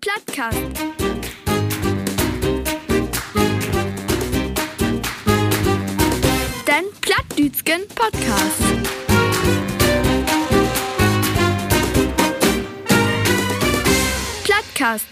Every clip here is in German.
Plattcast. Den Plattdütschen Podcast. Plattcast.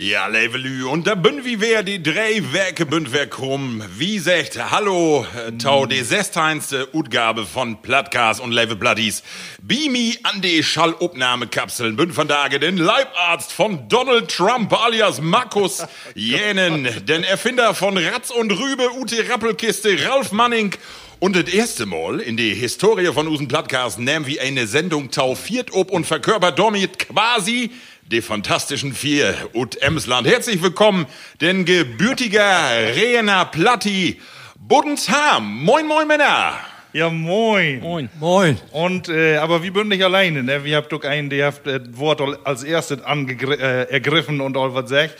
Ja, Levelü, und da bin wie wer die drei Werke bünd wer krumm. Wie sagt, hallo, tau die sechsteinste Utgabe von Plattcast und Level Bloodies. Bimi an die Schallopnahmekapseln bünd von Tage den Leibarzt von Donald Trump alias Markus Jänen, den Erfinder von Ratz und Rübe, Ute Rappelkiste, Ralf Manning und das erste Mal in die Historie von unseren Plattcast nehmen wir eine Sendung tau viert ob und verkörpert damit quasi die fantastischen vier ut Emsland. Herzlich willkommen, den gebürtiger Rena Platti Budensham. Moin, moin, Männer. Ja, moin. Moin. Moin. Und, äh, aber wir sind nicht alleine, ne? Wir habt doch einen, der hat das Wort als erstes äh, ergriffen und all was sagt.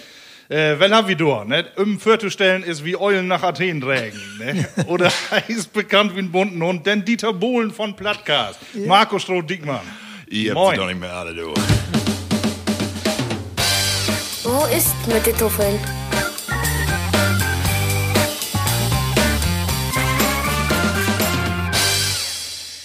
Äh, well haben wir da, ne? Um vorzustellen ist wie Eulen nach Athen trägen, ne? Oder er ist bekannt wie ein bunten Hund, denn Dieter Bohlen von Plattcast. Ja. Marco Stroh-Dickmann. Ihr habt sie doch nicht mehr alle, du. Wo ist Tuffeln?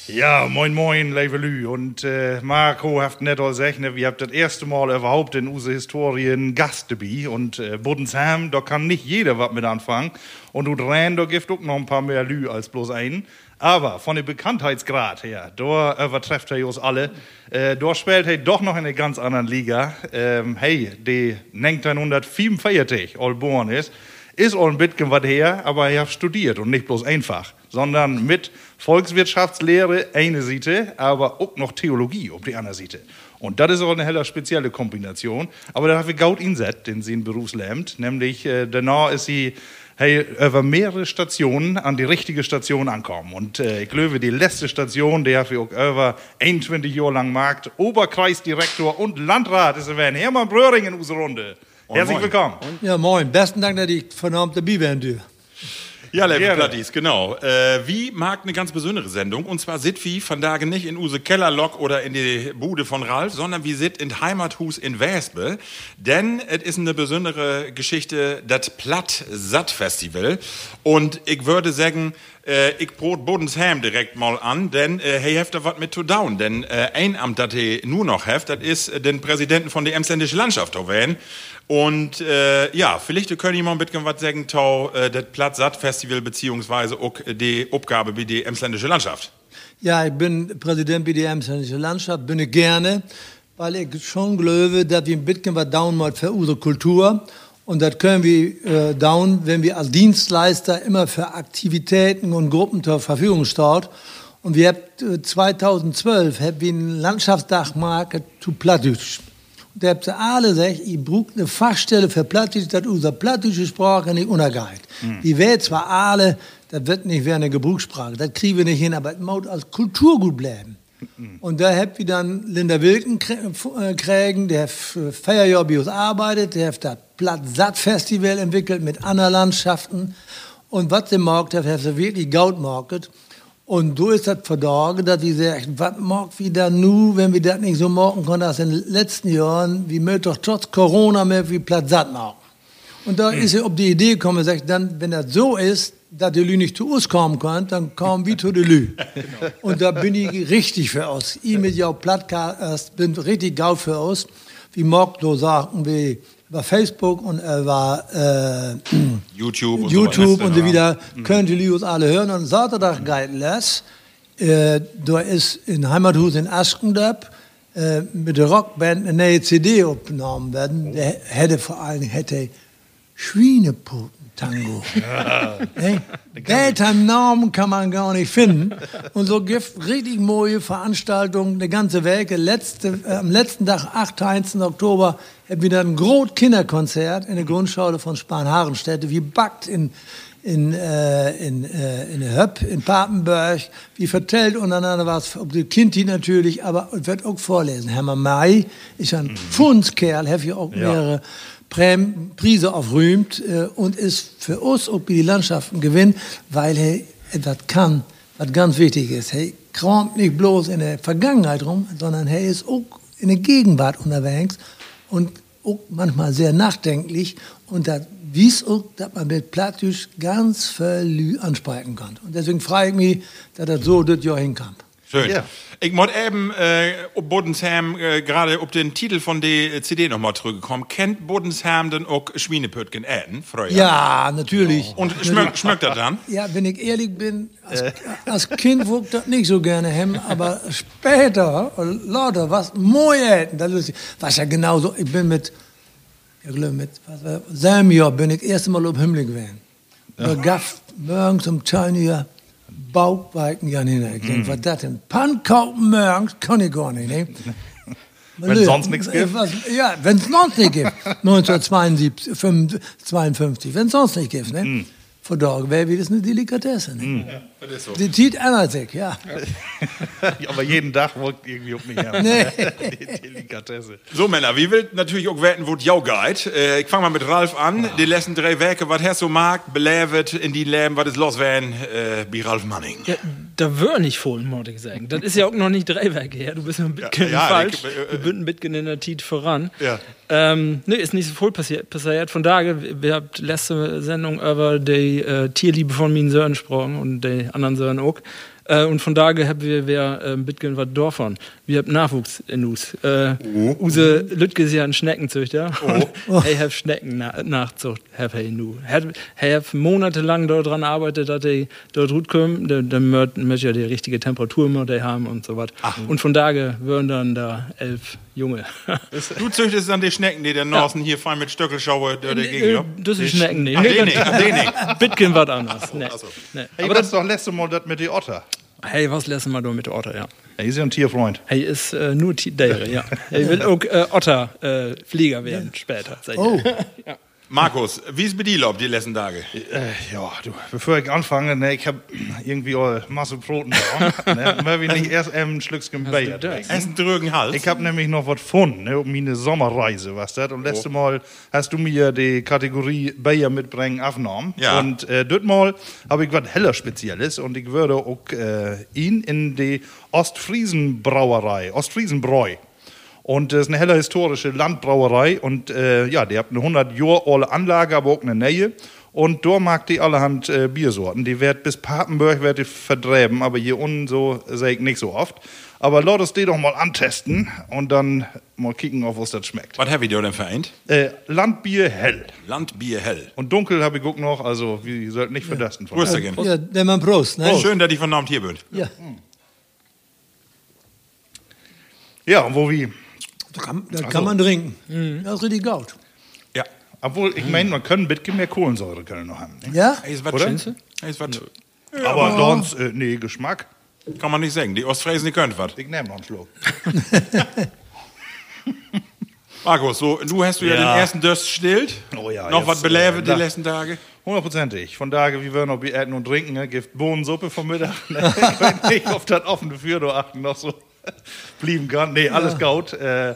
Ja, moin moin, Levelü. Und äh, Marco haft net all gesagt, ne, wir habt das erste Mal überhaupt in unsere Historien Gast dabei. Und äh, Bodensheim, da kann nicht jeder was mit anfangen. Und du rein, da gibt auch noch ein paar mehr Lü als bloß einen. Aber von dem Bekanntheitsgrad her, da übertrefft er uns alle. Äh, da spielt er doch noch in einer ganz anderen Liga. Ähm, hey, die 1945 all born ist, ist all ein bisschen was her, aber er hat studiert und nicht bloß einfach, sondern mit Volkswirtschaftslehre eine Seite, aber auch noch Theologie auf die andere Seite. Und das ist auch eine heller spezielle Kombination. Aber da haben wir Gaut inset, den sie in Berufslämt, nämlich äh, danach ist sie hey, über mehrere Stationen an die richtige Station ankommen. Und äh, ich glaube, die letzte Station, der für über 21 Jahre lang Markt, Oberkreisdirektor und Landrat ist er Hermann Bröhring in unserer Runde. Herzlich moin. willkommen. Ja, moin. Besten Dank, dass ich vernommen dabei sein darf. Ja, liebe Gerne. Plattis, genau. Äh, wie mag eine ganz besondere Sendung. Und zwar sit wie von Tage nicht in use Kellerlock oder in die Bude von Ralf, sondern wir sit in Heimathus in Wespe. Denn es ist eine besondere Geschichte, das Platt-Satt-Festival. Und ich würde sagen, äh, ich brot Bodensham direkt mal an, denn äh, hey, heft da was mit zu down. Denn äh, ein Amt, das he nur noch heft, das ist äh, den Präsidenten von der Emsländischen Landschaft erwähnen. Und äh, ja, vielleicht können Sie mal ein bisschen was sagen, tau, äh, das Platt-Satt-Festival beziehungsweise auch die Aufgabe wie die Emsländische Landschaft. Ja, ich bin Präsident bei der Emsländische Landschaft, bin ich gerne, weil ich schon glaube, dass wir ein bisschen was down mal für unsere Kultur. Und das können wir äh, down, wenn wir als Dienstleister immer für Aktivitäten und Gruppen zur Verfügung stehen. Und wir haben äh, 2012 haben wir einen Landschaftsdachmarkt zu Plattdeutsch. Und da habt ihr alle gesagt, ich brauche eine Fachstelle für Plattdeutsch, dass unsere plattdeutsche Sprache nicht untergeht. Die wird zwar alle, das wird nicht wie eine Gebrauchssprache, das kriegen wir nicht hin, aber es muss als Kulturgut bleiben. Und da habt ihr dann Linda Wilken krä- äh, kriegen, der für Feierjahr bei uns arbeitet, der hat das Platt-Satt-Festival entwickelt mit anderen Landschaften. Und was der Markt hat, hat er wirklich Gaut market. Und so ist das verdorgen, dass wir sagen, was mag wir da nu, wenn wir das nicht so machen können, als in den letzten Jahren, wie mögt doch trotz Corona mehr wie Platt-Satt machen. Und da ist er auf die Idee gekommen, sagt, dann, wenn das so ist, dass die Lü nicht zu uns kommen können, dann kommen wir zu der Lü. Und da bin ich richtig für uns. Ich mit jou Plattcast bin richtig gaut für uns. Wie mag so sagen, wie über Facebook und über äh, YouTube und YouTube so und so wieder, könnt ihr uns alle hören. Und Sonntag geht les. Äh, da ist in Heimathus in Askendorf äh, mit der Rockband eine neue CD aufgenommen werden. Der hätte vor Dingen hätte Schwienepoten-Tango. Ja. Besseren Namen kann man gar nicht finden. Und so gibt richtig neue Veranstaltungen, eine ganze Welt. Letzte, äh, am letzten Tag, 8. Oktober, dann ein großes Kinderkonzert in der Grundschule von Spahn-Harenstädte. Wie backt in, in, äh, in, äh, in Höpp, in Papenburg. Wie vertellt untereinander was, ob die Kinti natürlich, aber wird auch vorlesen. Hermann May ist ein Fundskerl, hat ja auch mehrere Präm, Preise aufrühmt äh, und ist für uns auch wie die Landschaften Gewinn, weil er etwas kann, was ganz wichtig ist. Er kramt nicht bloß in der Vergangenheit rum, sondern er ist auch in der Gegenwart unterwegs und auch manchmal sehr nachdenklich und das wies auch, dass man mit Plattdeutsch ganz viel ansprechen kann. Und deswegen frage ich mich, dass das so das Jahr hinkam. Schön. Ja. Ich muss eben äh, ob Bodensheim äh, gerade auf den Titel von der CD nochmal zurückgekommen. Kennt Bodensheim denn auch Schweinepötgen äten, früher? Ja, natürlich. Und schmeckt, schmeckt das dann? Ja, wenn ich ehrlich bin, als, als Kind wog das nicht so gerne hem, aber später, lauter, was Moje, das ist, was ja genauso, ich bin mit, ich glaube mit, was war, selben Jahr bin ich erst mal auf Himmel gewesen. Da gab morgens um 10 Uhr Bauchbalken ja hin. Ich denk, was das denn? Pankaupen morgens kann ich gar nicht, ne? Wenn sonst nichts gibt? Ja, wenn es sonst nicht gibt. 1972, 52, wenn es sonst nicht gibt, ne? Von da wäre wie das eine Delikatesse, ne? Das ist so. Die Tiet ändert sich, ja. Ja, aber jeden Tag wollt irgendwie auch nicht her. Nee. Die Delikatesse. So, Männer, wie will natürlich auch wetten, wo jau geht. Äh, ich fange mal mit Ralf an. Die letzten drei Werke, was hast du mag, belevet in die Leben, was ist los werden, äh, bei Ralf Manning. Ja, da wör nicht voll, muss ich sagen. Das ist ja auch noch nicht drei Werke her. Du bist ein bisschen ja, falsch. ich- äh, Wir bünden ein bisschen in der Tit voran. Ja. Ähm, ne, ist nicht so voll passiert. passiert. Von daher, wir haben letzte Sendung über die äh, Tierliebe von meinen Sören gesprochen und die anderen Sören auch. Äh, und von daher haben wir wer äh, bisschen was Dorfern. Wir haben Nachwuchs in uns. Äh, Use Lütke ist ja ein Schneckenzüchter. Oh. hey, hab Schnecken na Nachzucht, hab hey nu. Hey, hab monatelang dort dran arbeitet, dass die dort gut kommen. Dann dann möcht möcht ja die richtige Temperatur immer haben und so was. Und von daher würden dann da elf Junge. Du züchtest dann die Schnecken, die der Norsen hier fein mit Stöckelschaue durch die Gegend, ja? Das ist Schnecken nicht. Ach, den nicht, ach, den nicht. Bitcoin was anderes. Nee. Nee. Hey, Aber das doch letzte Mal das mit die Otter. Hey, was lassen wir da mit der Otter, ja. Er ist ja ein Tierfreund. Hey, ist äh, nur Tiere, ja. Hey, will auch äh, Otter äh, Flieger werden später. sag ich. Oh, Markus, wie ist bei dir, Lob, die letzten Tage? Äh, ja, du, bevor ich anfange, ne, ich habe irgendwie all Masse Broten da. ne, mal wie nicht erst ein Schlückchen Bayer das? trinken. Essen drücken Hals. Ich habe nämlich noch was gefunden, ne, um meine Sommerreise, was das. Und letztes Mal hast du mir die Kategorie Bayer mitbringen aufgenommen. Ja. Und äh, das Mal habe ich was heller Spezielles und ich würde auch äh, ihn in die Ostfriesenbrauerei, Ostfriesenbräu. Und das ist eine heller historische Landbrauerei und äh, ja, die hat eine 100 Jahre alte Anlage, aber auch eine Nähe. Und da mag die allerhand äh, Biersorten. Die wird bis Papenburg wird die verdreben, aber hier unten so sehe ich nicht so oft. Aber lass uns die doch mal antesten und dann mal kicken, auf was das schmeckt. Was habe ich dir denn vereint? Äh, Landbier hell. Landbier hell. Und dunkel habe ich auch noch, also wir sollten nicht verdursten von Prost again. ja, der Mann Prost, ne? Schön, dass ich von Abend hier bin. Ja, Ja, und wo wir, das kann, das kann man trinken. Das ist richtig gut. Ja. obwohl ich meine, man können ein bisschen mehr Kohlensäure können noch haben. Ne? Ja? Ist was Oder? Ist was Aber sonst, äh, nee, Geschmack. Kann man nicht sagen. Die Ostfriesen, die können was. Ich nehme noch einen Schluck. Markus, so, du hast du ja, Ja. den ersten Durst stillt. Oh ja, Noch jetzt, was belebt äh, die da- letzten Tage? Hundertprozentig. Von daher, wie wir noch Bier essen und trinken, ne? gibt Bohnensuppe vom Mittag. Ne? Ich nicht, ob das offene Für du achten noch so blieben kann. Nee, alles gut. Äh,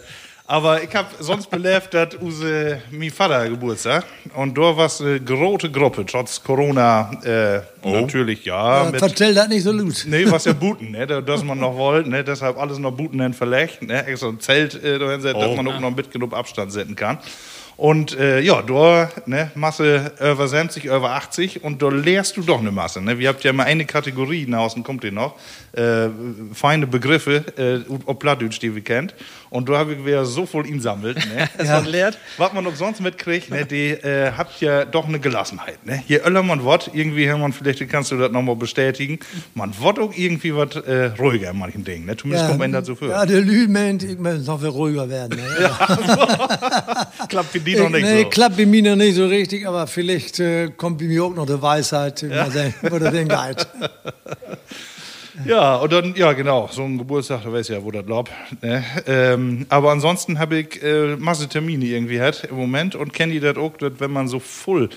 aber ich hab sonst belebt, dass use mein Vater Geburtstag. Und da war eine große Gruppe, trotz Corona, äh, natürlich, ja. Ja, mit, Vertell das nicht so laut. Nee, was ja Buten, ne? da- dass man noch wollte, ne? deshalb alles noch Buten hin verlegt, ne? extra ein Zelt, äh, dahin setzt, dass man auch noch mit genug Abstand setzen kann. Und äh, ja, da, ne, Masse über 70, über 80 und da lehrst du doch eine Masse. Ne? Wir habt ja immer eine Kategorie, nach außen kommt die noch, äh, feine Begriffe, äh, ob Plattdeutsch, die wir kennt. Und da habe ich wieder so voll insammelt. Ne? Ja. lehrt. Was man noch sonst mitkriegt, ne, die äh, habt ja doch eine Gelassenheit. Ne? Je öller man wird, irgendwie, Hermann, vielleicht kannst du das nochmal bestätigen, man wird auch irgendwie was äh, ruhiger in manchen Dingen. Ne? Zumindest kommt man so für. Ja, der Lü meint, ich muss noch viel ruhiger werden. Ne? Ja. Klappt wie die noch nicht nee, so. klappt bei mir noch nicht so richtig, aber vielleicht äh, kommt bei mir auch noch die Weisheit, sehen, wo das hingeht. Ja, und dann, ja, genau, so ein Geburtstag, du weißt ja, wo das glaubt. Ne? Ähm, aber ansonsten habe ich äh, Masse Termine irgendwie hat im Moment und kenne ich das auch, dass wenn man so voll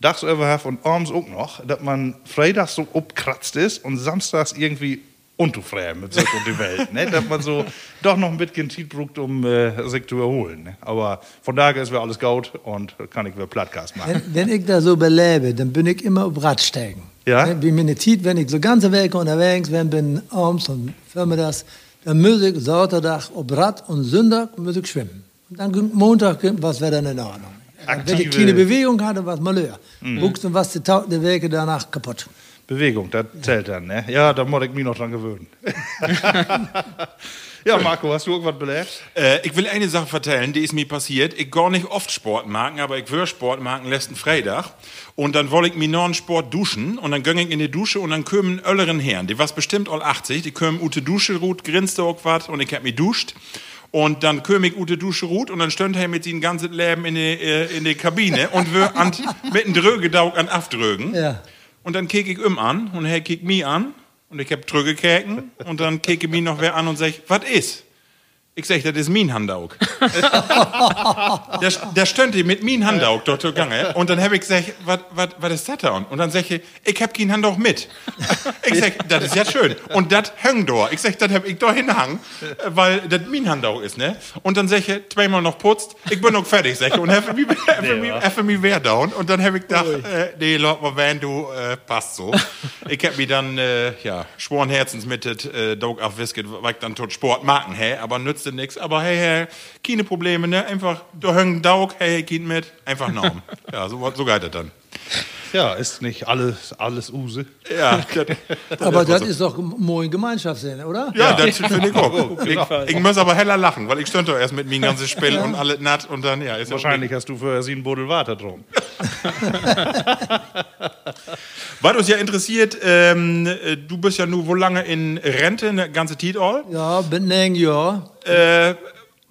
Dags über hat und abends auch noch, dass man freitags so abkratzt ist und samstags irgendwie unzufrieden mit sich und die Welt. Ne? Dass man so doch noch ein bisschen Zeit braucht, um äh, sich zu erholen. Ne? Aber von daher ist mir alles gut und kann ich wieder Plattcast machen. Wenn, wenn ich da so belebe, dann bin ich immer auf Radsteigen. Ja? Ne, Wie mir eine Zeit, wenn ich so ganze Woche unterwegs bin, bin abends und vormittags, dann muss ich Sonntag auf Rad und Sonntag muss ich schwimmen. Und dann Montag, was wäre dann in Ordnung? Wenn ich Aktive- keine Bewegung hatte, was mal höher. Wuchs und was die tausende Wege danach kaputt. Bewegung, das zählt dann, ne? Ja, da muss ich mich noch dran gewöhnen. ja, Marco, hast du irgendwas belegt? Äh, ich will eine Sache vertellen, die ist mir passiert. Ich gar nicht oft Sport machen, aber ich will Sport machen letzten Freitag. Und dann wollte ich mir noch einen Sport duschen. Und dann ging ich in die Dusche und dann kommen Ölleren Herren. Die was bestimmt all 80. Die kommen ute Dusche, Ruth, grinste auch was. Und ich hab mich duscht. Und dann ich ute Dusche Ruth und dann stand er mit seinem ganzen Leben in die, äh, in die Kabine und wir an, mit einem Drögedaug an Afdrögen. Ja. Und dann kick ich ihm an und er kickt mich an und ich hab drücke keken und dann kicke mich noch wer an und sag, was ist? Ich sag, das ist mein Handaug. der, der stönnte mit mein Handaug dort gegangen und dann hab ich gesagt, was ist das da? Und dann sag ich, ich hab kein Handaug mit. ich sag, das ist ja schön. Und das hängt da. Ich sag, das hab ich da hinhang, weil das mein Handaug ist, ne? Und dann sag ich, zweimal noch putzt, ich bin noch fertig, sag ich. Und hab mich, hab mich, hab mich wer down. Und dann hab ich gedacht, äh, nee, Lord, wenn du, äh, passt so. ich hab mich dann, äh, ja, schworen Herzens mit das äh, Dog auf Whisky, weil ich dann tot Sport machen, hä? Aber nützte nix. Aber hey, hey, keine Probleme, ne? Einfach, du hängen Dog, hey, geht mit, einfach Norm. ja, so, so geht das dann. Ja, ist nicht alles, alles Use. Ja, das, Aber das ist doch moin Gemeinschaftssinn, oder? ja, das finde ich auch. genau. Ich, ich muss aber heller lachen, weil ich stand doch erst mit mir ganzes Spiel und alle natt und dann, ja, ist ja Wahrscheinlich hast du für sieben Buddel Water drum. Was uns ja interessiert, ähm, äh, du bist ja nur wo lange in Rente, eine ganze all. Ja, bin neun Jahre. Äh,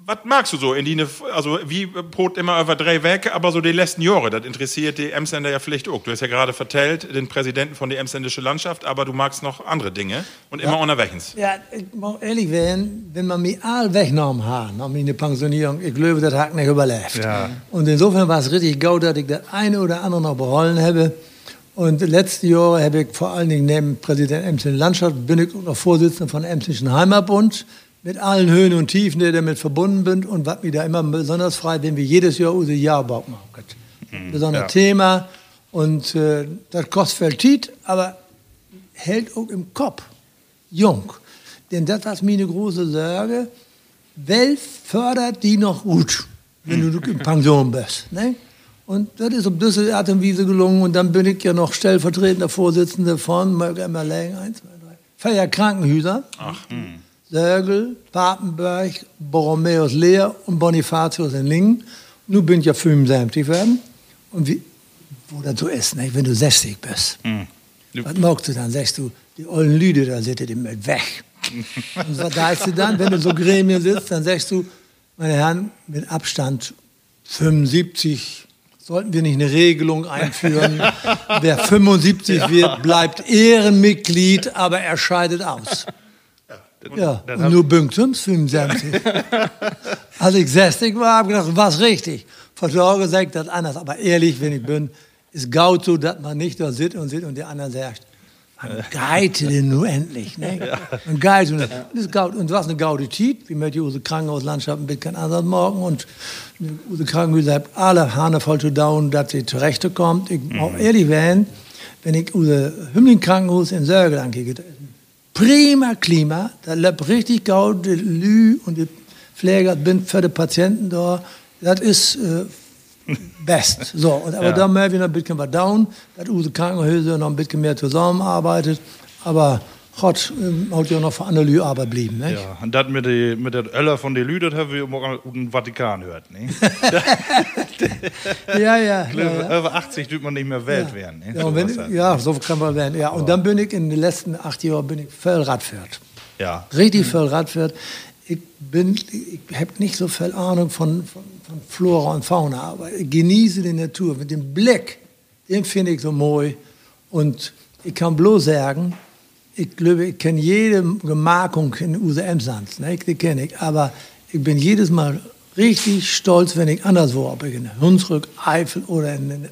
was magst du so in die, also wie Brot immer über drei weg, aber so die letzten Jahre, das interessiert die Emsländer ja vielleicht auch. Du hast ja gerade vertellt, den Präsidenten von der Emsländischen Landschaft, aber du magst noch andere Dinge und immer unterwegs. Ja, ich muss ehrlich werden, wenn man mich all weggenommen hat, nach meiner Pensionierung, ich glaube, das hat nicht überlebt. Ja. Und insofern war es richtig gut, dass ich das eine oder andere noch behalten habe. Und die letzten Jahre habe ich vor allen Dingen neben Präsident Emsländische Landschaft, bin ich auch noch Vorsitzender von Emsländischen Heimatbund, mit allen Höhen und Tiefen, die damit verbunden sind und was mich da immer besonders freut, wenn wir jedes Jahr unser Jahrbaum machen. Besonderes ja. Thema und äh, das kostet viel Zeit, aber hält auch im Kopf jung. Denn das war mir eine große Sorge. Wer fördert die noch gut, wenn du in Pension bist? Ne? Und das ist auf diese Art und Weise gelungen. Und dann bin ich ja noch stellvertretender Vorsitzender von MLA 1, 2, 3, Feier Krankenhäuser. Ach. Sörgel, Papenberg, Borromäus Leer und Bonifatius in Lingen. Nun bin ich ja 75 werden. Und wie, wo das so ist, ne? wenn du 60 bist. Was magst du dann? Sagst du, die ollen Lüde, da die mit weg. Und was sagst du dann, wenn du so Gremien sitzt, dann sagst du, meine Herren, mit Abstand 75 sollten wir nicht eine Regelung einführen. Wer 75 wird, bleibt Ehrenmitglied, aber er scheidet aus. Ja, und nur Bünktens 75. Als ich 60 war, habe ich gedacht, was richtig. Versorger sagt das anders, aber ehrlich, wenn ich bin, ist gaut so, dass man nicht da sitzt und sitzt und der andere sagt, man geite denn nur endlich, ne? Man geite nur. Das ist gaut. Und was eine gaude Tiet, wie mit unsere Krankenhauslandschaft ein bisschen anders morgen und unsere Krankenhäuser haben alle Hahne voll zu dauern, dass sie zurechtkommt. Ich muss auch ehrlich werden, wenn ich unser Hümling-Krankenhaus in Sörgel angehe, prima Klima, da lebt richtig gut, die Lü und die Pfleger sind für die Patienten da. Das ist äh, best. So, und, aber Ja. da merken wir noch ein bisschen was down, dass unsere Krankenhäuser noch ein bisschen mehr zusammenarbeitet. Aber Gott ähm, hat ja noch für andere Lü Arbeit blieben. Ne? Ja, und das mit, die, mit der Öller von der Lüde, das haben wir morgen im Vatikan gehört. Ne? Ja, ja. ja, ja. Über 80 tut man nicht mehr Welt werden. Ne? Ja, So wenn, halt. ja, so kann man werden. Ja, und dann bin ich in den letzten acht Jahren bin ich voll Radfahrt. ja. Richtig voll Radfahrt. ich bin, ich habe nicht so viel Ahnung von, von, von Flora und Fauna, aber ich genieße die Natur mit dem Blick, den finde ich so mooi. Und ich kann bloß sagen, ich glaube, ich kenne jede Gemarkung in Use Emsland, ne? die kenne ich, aber ich bin jedes Mal richtig stolz, wenn ich anderswo, ob ich in Hunsrück, Eifel oder in den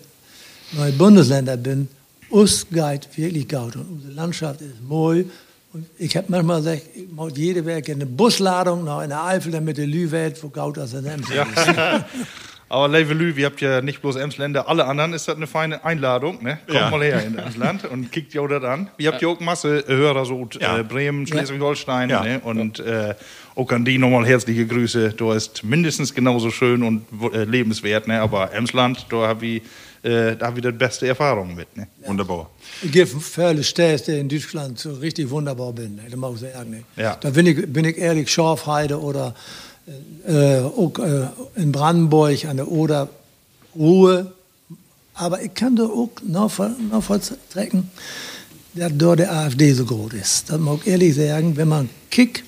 neuen Bundesländern bin, uns geht wirklich gut und unsere Landschaft ist mooi. Und ich habe manchmal gesagt, ich mache jede Werk in eine Busladung nach in der Eifel, damit die Lüwelt, wo gut das in Emsland ist. Aber Leve Lü, wir habt ja nicht bloß Emsländer, alle anderen ist das eine feine Einladung, ne? Kommt Ja. mal her in Emsland und kickt ja das an. Wir habt ja auch Masse Hörer, so Ja. äh, Bremen, Schleswig-Holstein, Ja. ne? Und äh, auch an die nochmal herzliche Grüße. Du ist mindestens genauso schön und äh, lebenswert, ne? Aber Emsland, da hab ich, äh, da hab ich die beste Erfahrung mit, ne? Wunderbar. Es gibt viele Städte in Deutschland, so richtig wunderbar bin. ne? Das mag ich sagen. ne? Ja. Da bin ich, bin ich ehrlich, Schorfheide oder äh, äh, in Brandenburg an der Oder Ruhe. Aber ich kann da auch noch, vertrecken, dass dort der AfD so groß ist. Das mag ich ehrlich sagen, wenn man kickt,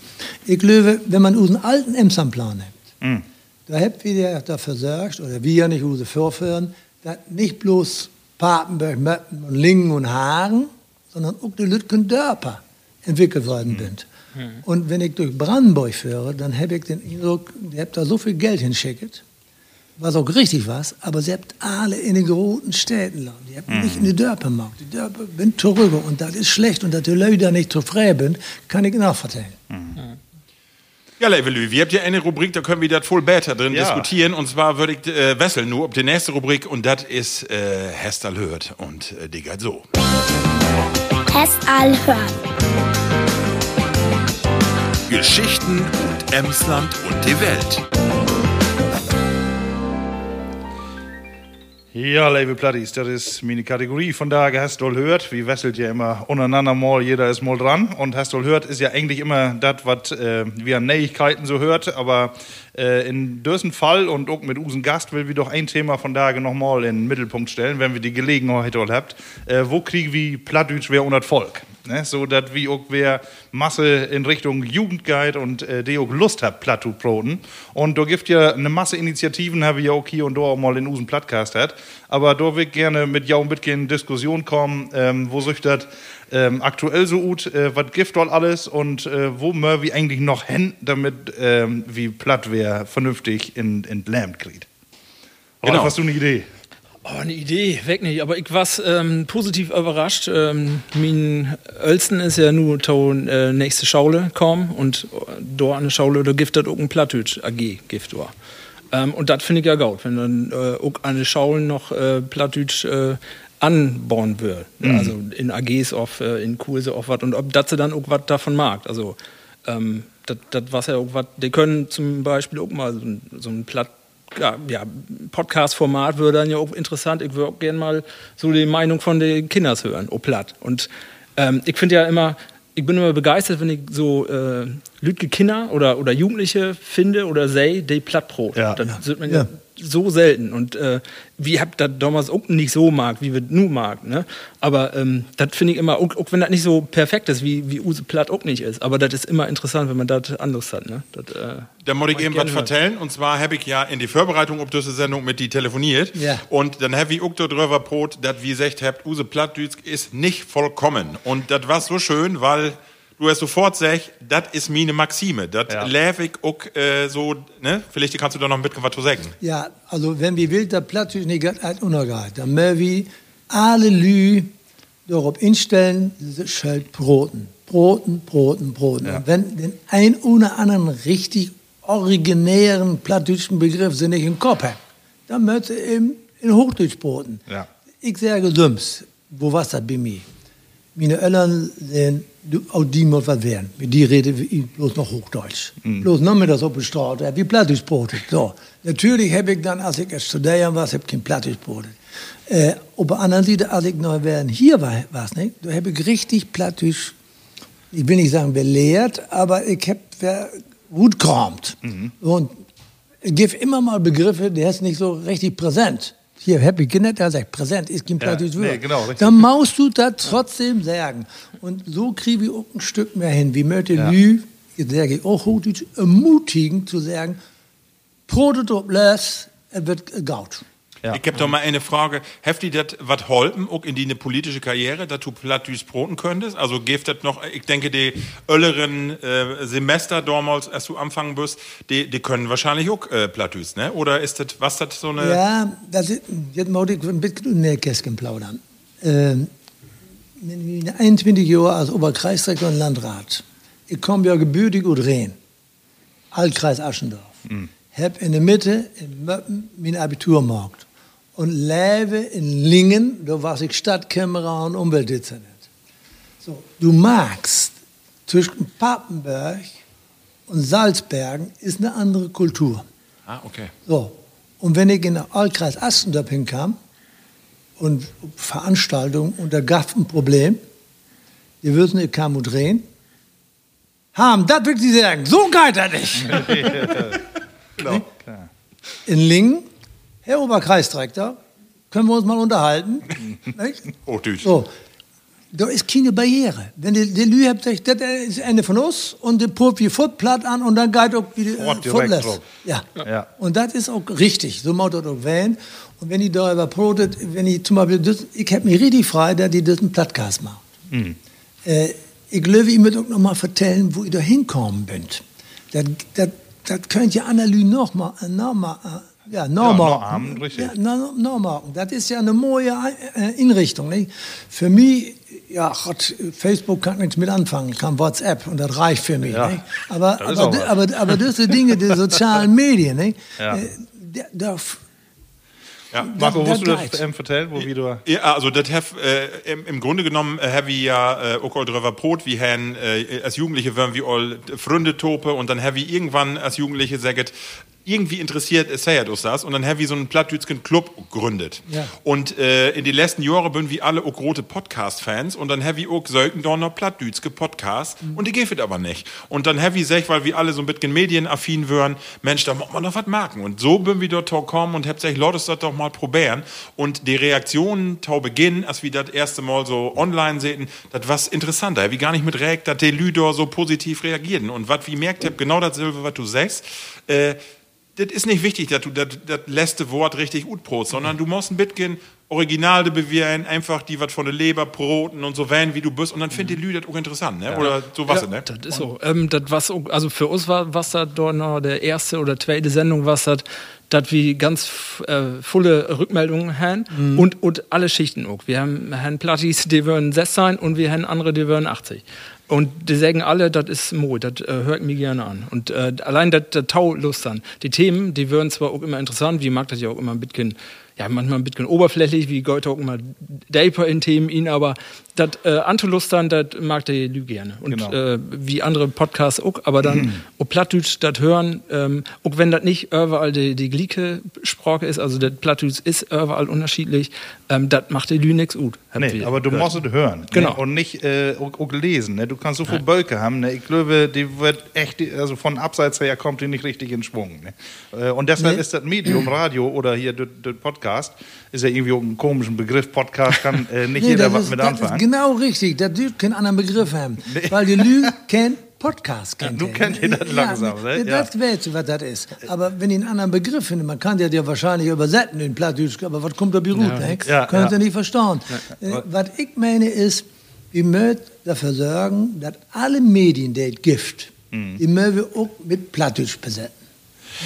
ich glaube, wenn man unseren alten Emslandplan nimmt, da habt wir dafür sorgt, oder wir nicht unsere Vorfahren, dass nicht bloß Papenburg, Möppen und Lingen und Hagen, sondern auch die Lütgen Dörper entwickelt worden sind. Und wenn ich durch Brandenburg fahre, dann habe ich den Eindruck, ihr habt da so viel Geld hinschickt, was auch richtig war, aber sie habt alle in den großen Städten lang. Die habt nicht in die Dörper gemacht. Die Dörper sind zurück und das ist schlecht und dass die Leute da nicht zu frei sind, kann ich nachvertellen. Ja, Leve Lü, wir habt ja eine Rubrik, da können wir das voll besser drin Ja. diskutieren. Und zwar würde ich äh, wesseln nur ob die nächste Rubrik und das ist äh, Hester Hört. Und äh, geht so. Test all hören. Geschichten und Emsland und die Welt. Ja, liebe Plattis, das ist meine Kategorie. Von daher hast du hört, wie wesselt ja immer untereinander mal, jeder ist mal dran. Und hast du hört ist ja eigentlich immer das, was äh, wir an Neuigkeiten so hört. Aber äh, in diesem Fall und auch mit unseren Gast will wir doch ein Thema von daher nochmal in den Mittelpunkt stellen, wenn wir die Gelegenheit heute habt. Äh, wo kriegen wir Plattdeutsch wer unter Volk? Ne? So, dass wir auch wer Masse in Richtung Jugend geht und äh, die auch Lust hat, Platt zu broten. Und da gibt ja eine Masse Initiativen, habe ich ja auch hier und da auch mal in unserem Podcast hat. Aber da will ich gerne mit ein bisschen in Diskussion kommen, ähm, wo sich das ähm, aktuell so gut, äh, was gibt dort alles und äh, wo wir wir eigentlich noch hin, damit ähm, wie platt wer vernünftig in, in Lähmt kriegt. Oder Genau. hast du eine Idee? Oh, eine Idee, weg nicht. Aber ich war ähm, positiv überrascht. Ähm, mein Ölsten ist ja nur to äh, nächste Schaule kommen und äh, dort an der Schaule da gibt das auch ein Plattdeutsch AG gibt dort. Ähm, und das finde ich ja gut, wenn dann äh, auch eine Schaule noch äh, Plattdeutsch äh, anbauen will. Also in AGs auf, äh, in Kurse auf was und ob das sie dann auch was davon mag. Also ähm, das das was ja auch was, die können zum Beispiel auch mal so ein, so ein Platt ja, ja, Podcast-Format würde dann ja auch interessant. Ich würde auch gerne mal so die Meinung von den Kinders hören, oh platt. Und ähm, ich finde ja immer, ich bin immer begeistert, wenn ich so äh, Lütge Kinder oder, oder Jugendliche finde oder sei, die Plattbrot. Ja. Das sieht man Ja. So selten. Und äh, wie habt das damals auch nicht so mag, wie wir nu mag. Ne? Aber ähm, das finde ich immer, auch, auch wenn das nicht so perfekt ist, wie, wie Use Platt auch nicht ist. Aber das ist immer interessant, wenn man das anderes hat. Ne? Das, äh, Da muss ich eben was vertellen. Und zwar habe ich ja in die Vorbereitung auf diese Sendung mit die telefoniert. Ja. Und dann habe ich auch darüber brot, dass wie gesagt habt, Use Plattdütsk ist nicht vollkommen. Und das war so schön, weil du hast sofort gesagt, das ist meine Maxime. Das Ja. ja. ich auch äh, so, ne? Vielleicht kannst du da noch ein bisschen was zu sagen. Ja, also wenn wir will, der Platz ist nicht als Untergeheit, dann müssen wir alle Lü darauf instellen, Schalt Broten. Broten, Broten, Broten. Und wenn den ein oder anderen richtig originären plattdeutschen Begriff sie nicht im Kopf hat, dann möchte eben in Hochdeutsch broten. Ja. Ich sage Dums, wo was das bei mir? Meine Eltern sehen, auch die muss was werden. Mit die rede ich bloß noch Hochdeutsch. Bloß noch mit das auf der Straße, wie brotet. So. Natürlich habe ich dann, als ich erst studieren war, habe ich kein Plattdeutsch brotet. Äh, auf der anderen Seite, als ich noch während hier war, war's nicht, da habe ich richtig Plattdeutsch, ich will nicht sagen belehrt, aber ich habe gut geräumt. Und es gibt immer mal Begriffe, die ist nicht so richtig präsent. Hier, Happy Kinder, der sagt, präsent ist kein Ja, nee, genau, richtig. Dann musst du das trotzdem sagen. Und so kriege ich auch ein Stück mehr hin. Wie möchte Ja. Lü, jetzt sage ich auch ermutigend zu sagen, Protet ob les, es wird gaut. Ja. Ich hab doch mal eine Frage. Heft die das was holpen, auch in die eine politische Karriere, dass du plattdüs broten könntest? Also gibt das noch, ich denke, die ölleren äh, Semester damals, als du anfangen bist, die, die können wahrscheinlich auch äh, plattdüs, ne? Oder ist das, was das so eine... Ja, das ist, jetzt muss ich ein bisschen in der Kästchen plaudern. Ähm, in 21 Jahren als Oberkreisdirektor und Landrat. Ich komme ja gebürtig aus Rehn, Altkreis Aschendorf. Hab in der Mitte in Möppen mein Abitur gemacht. Und lebe in Lingen, da war ich Stadtkämmerer und Umweltdezernent. So, du magst, zwischen Papenberg und Salzbergen ist eine andere Kultur. Ah, okay. So, und wenn ich in den Altkreis Astendorf hinkam und Veranstaltungen und da gab es ein Problem, die würden ich kam und drehen, haben, das will ich sagen, so geht das nicht. Genau. In Lingen, Herr Oberkreisdirektor, können wir uns mal unterhalten? Nicht? Hochdeutsch. So, da ist keine Barriere. Wenn die, die Lü habt das ist eine von uns und die pumpt wie Footplatt an und dann geht auch wieder äh, Footless. Ja. Ja. Und das ist auch richtig. So macht das auch wählen. Und wenn die darüber protet, wenn ich zum Beispiel, das, ich habe mich richtig frei, dass die das einen Plattcast macht. Äh, ich glaube, ich möchte auch noch mal vertellen, wo ihr da hinkommen könnt. Das, das, das könnt ihr Annalü noch mal, äh, noch mal, äh, ja, noch Ja, mal. Das ist ja eine neue äh, Inrichtung. Nicht? Für mich, ja, Gott, Facebook kann nichts mit anfangen. Ich kann WhatsApp und das reicht für mich. Ja, nicht? Aber, aber, was. aber, aber diese Dinge, die sozialen Medien, nicht? Ja. Äh, da, da, Ja. Marco, das du das ähm, vertellen, wo wie du... Ja, also das hef, äh, im, im Grunde genommen äh, have ich ja äh, auch all drüber Brot, wie hen äh, als Jugendliche waren wir all Freunde tope und dann have ich irgendwann als Jugendliche sagt, irgendwie interessiert es sei uns das und dann have ich so einen Plattdütschen Club gegründet. Ja. Und äh, in den letzten Jahren bin wir alle auch große Podcast-Fans und dann have ich auch da noch Plattdütske Podcast und die geht aber nicht. Und dann have ich sech, weil wir alle so ein bisschen medienaffin wären, Mensch, da muss man doch was machen. Und so bin wir dort kommen und hab gesagt, Leute, das doch mal probieren. Und die Reaktionen tau Beginn, als wir das erste Mal so online sehen, das was interessanter. Ich gar nicht mit regt, dass die Lüder so positiv reagierten. Und was wir merkt hab, genau dasselbe, was du sagst, äh, das ist nicht wichtig, dass du das, das letzte Wort richtig gut brot, sondern du musst ein bisschen Original bewähren, einfach die was von der Leber broten und so werden, wie du bist. Und dann findet die Lü das auch interessant, ne? Oder so was, ne? Das ist so. Ähm, das was also für uns war was das dort noch der erste oder zweite Sendung was das, dass wir ganz äh, volle Rückmeldungen haben und, und alle Schichten auch. Wir haben Herrn Plattis, die würden 6 sein und wir haben andere, die würden 80. Und die sagen alle, das ist Mo, das äh, hört mir gerne an. Und äh, allein das Tau Lust an. Die Themen, die würden zwar auch immer interessant, wie mag das ja auch immer ein bisschen, ja, manchmal ein bisschen oberflächlich, wie geht auch immer deeper in Themen ihn, aber das äh, Antolustern, das mag der Lü gerne. Und Genau. äh, wie andere Podcasts auch, aber dann auch Plattdeutsch das hören, ähm, auch wenn das nicht überall die, die gleiche Sprache ist, also das Plattdeutsch ist überall unterschiedlich, ähm, das macht der Lü nix gut. Nee, aber du musst es hören. Genau. Ne? Und nicht äh, auch, auch lesen. Ne? Du kannst so viel Bölke haben. Ne? Ich glaube, die wird echt, also von abseits her kommt die nicht richtig in Schwung. Ne? Äh, und deshalb Nee. ist das Medium, Radio oder hier der der Podcast, ist ja irgendwie auch ein komischen Begriff. Podcast kann äh, nicht Nee, jeder was ist, mit das ist anfangen. genau richtig. Das dürft keinen anderen Begriff haben. Weil die Lü kennt Podcast. Kennt du ihr. kennt ihr das langsam, ne? Das Ja. weißt du, was das ist. Aber wenn ich einen anderen Begriff finde, man kann ja wahrscheinlich übersetzen in Plattdeutsch, aber was kommt da bei Ruth? Ne? Ja, Könnt ihr ja. nicht verstehen. Äh, was ich meine ist, wir müssen dafür sorgen, dass alle Medien, die es gibt, Mhm. die wir auch mit Plattdeutsch besetzen.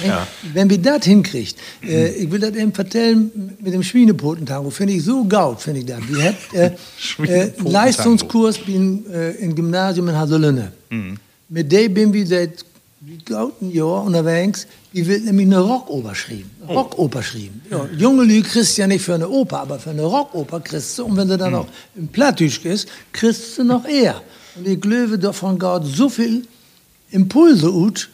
Ne? Wenn wir das hinkriegt, äh, Mhm. ich will das eben vertellen mit dem Schwienepotentango, finde ich so gaut, finde ich das. Wir hätten äh, äh. Leistungskurs bin, äh, im Gymnasium in Haselünne. Mhm. Mit dem bin wir seit gauten Jahr unterwegs. Die wird nämlich eine Rockoper schreiben. Oh. Rockoper schreiben. Ja, junge Lü kriegst ja nicht für eine Oper, aber für eine Rockoper kriegst du. Und wenn du dann auch im Plattdeutsch ist, kriegst du noch eher. Und ich glaube, davon geht so viel Impulse ut,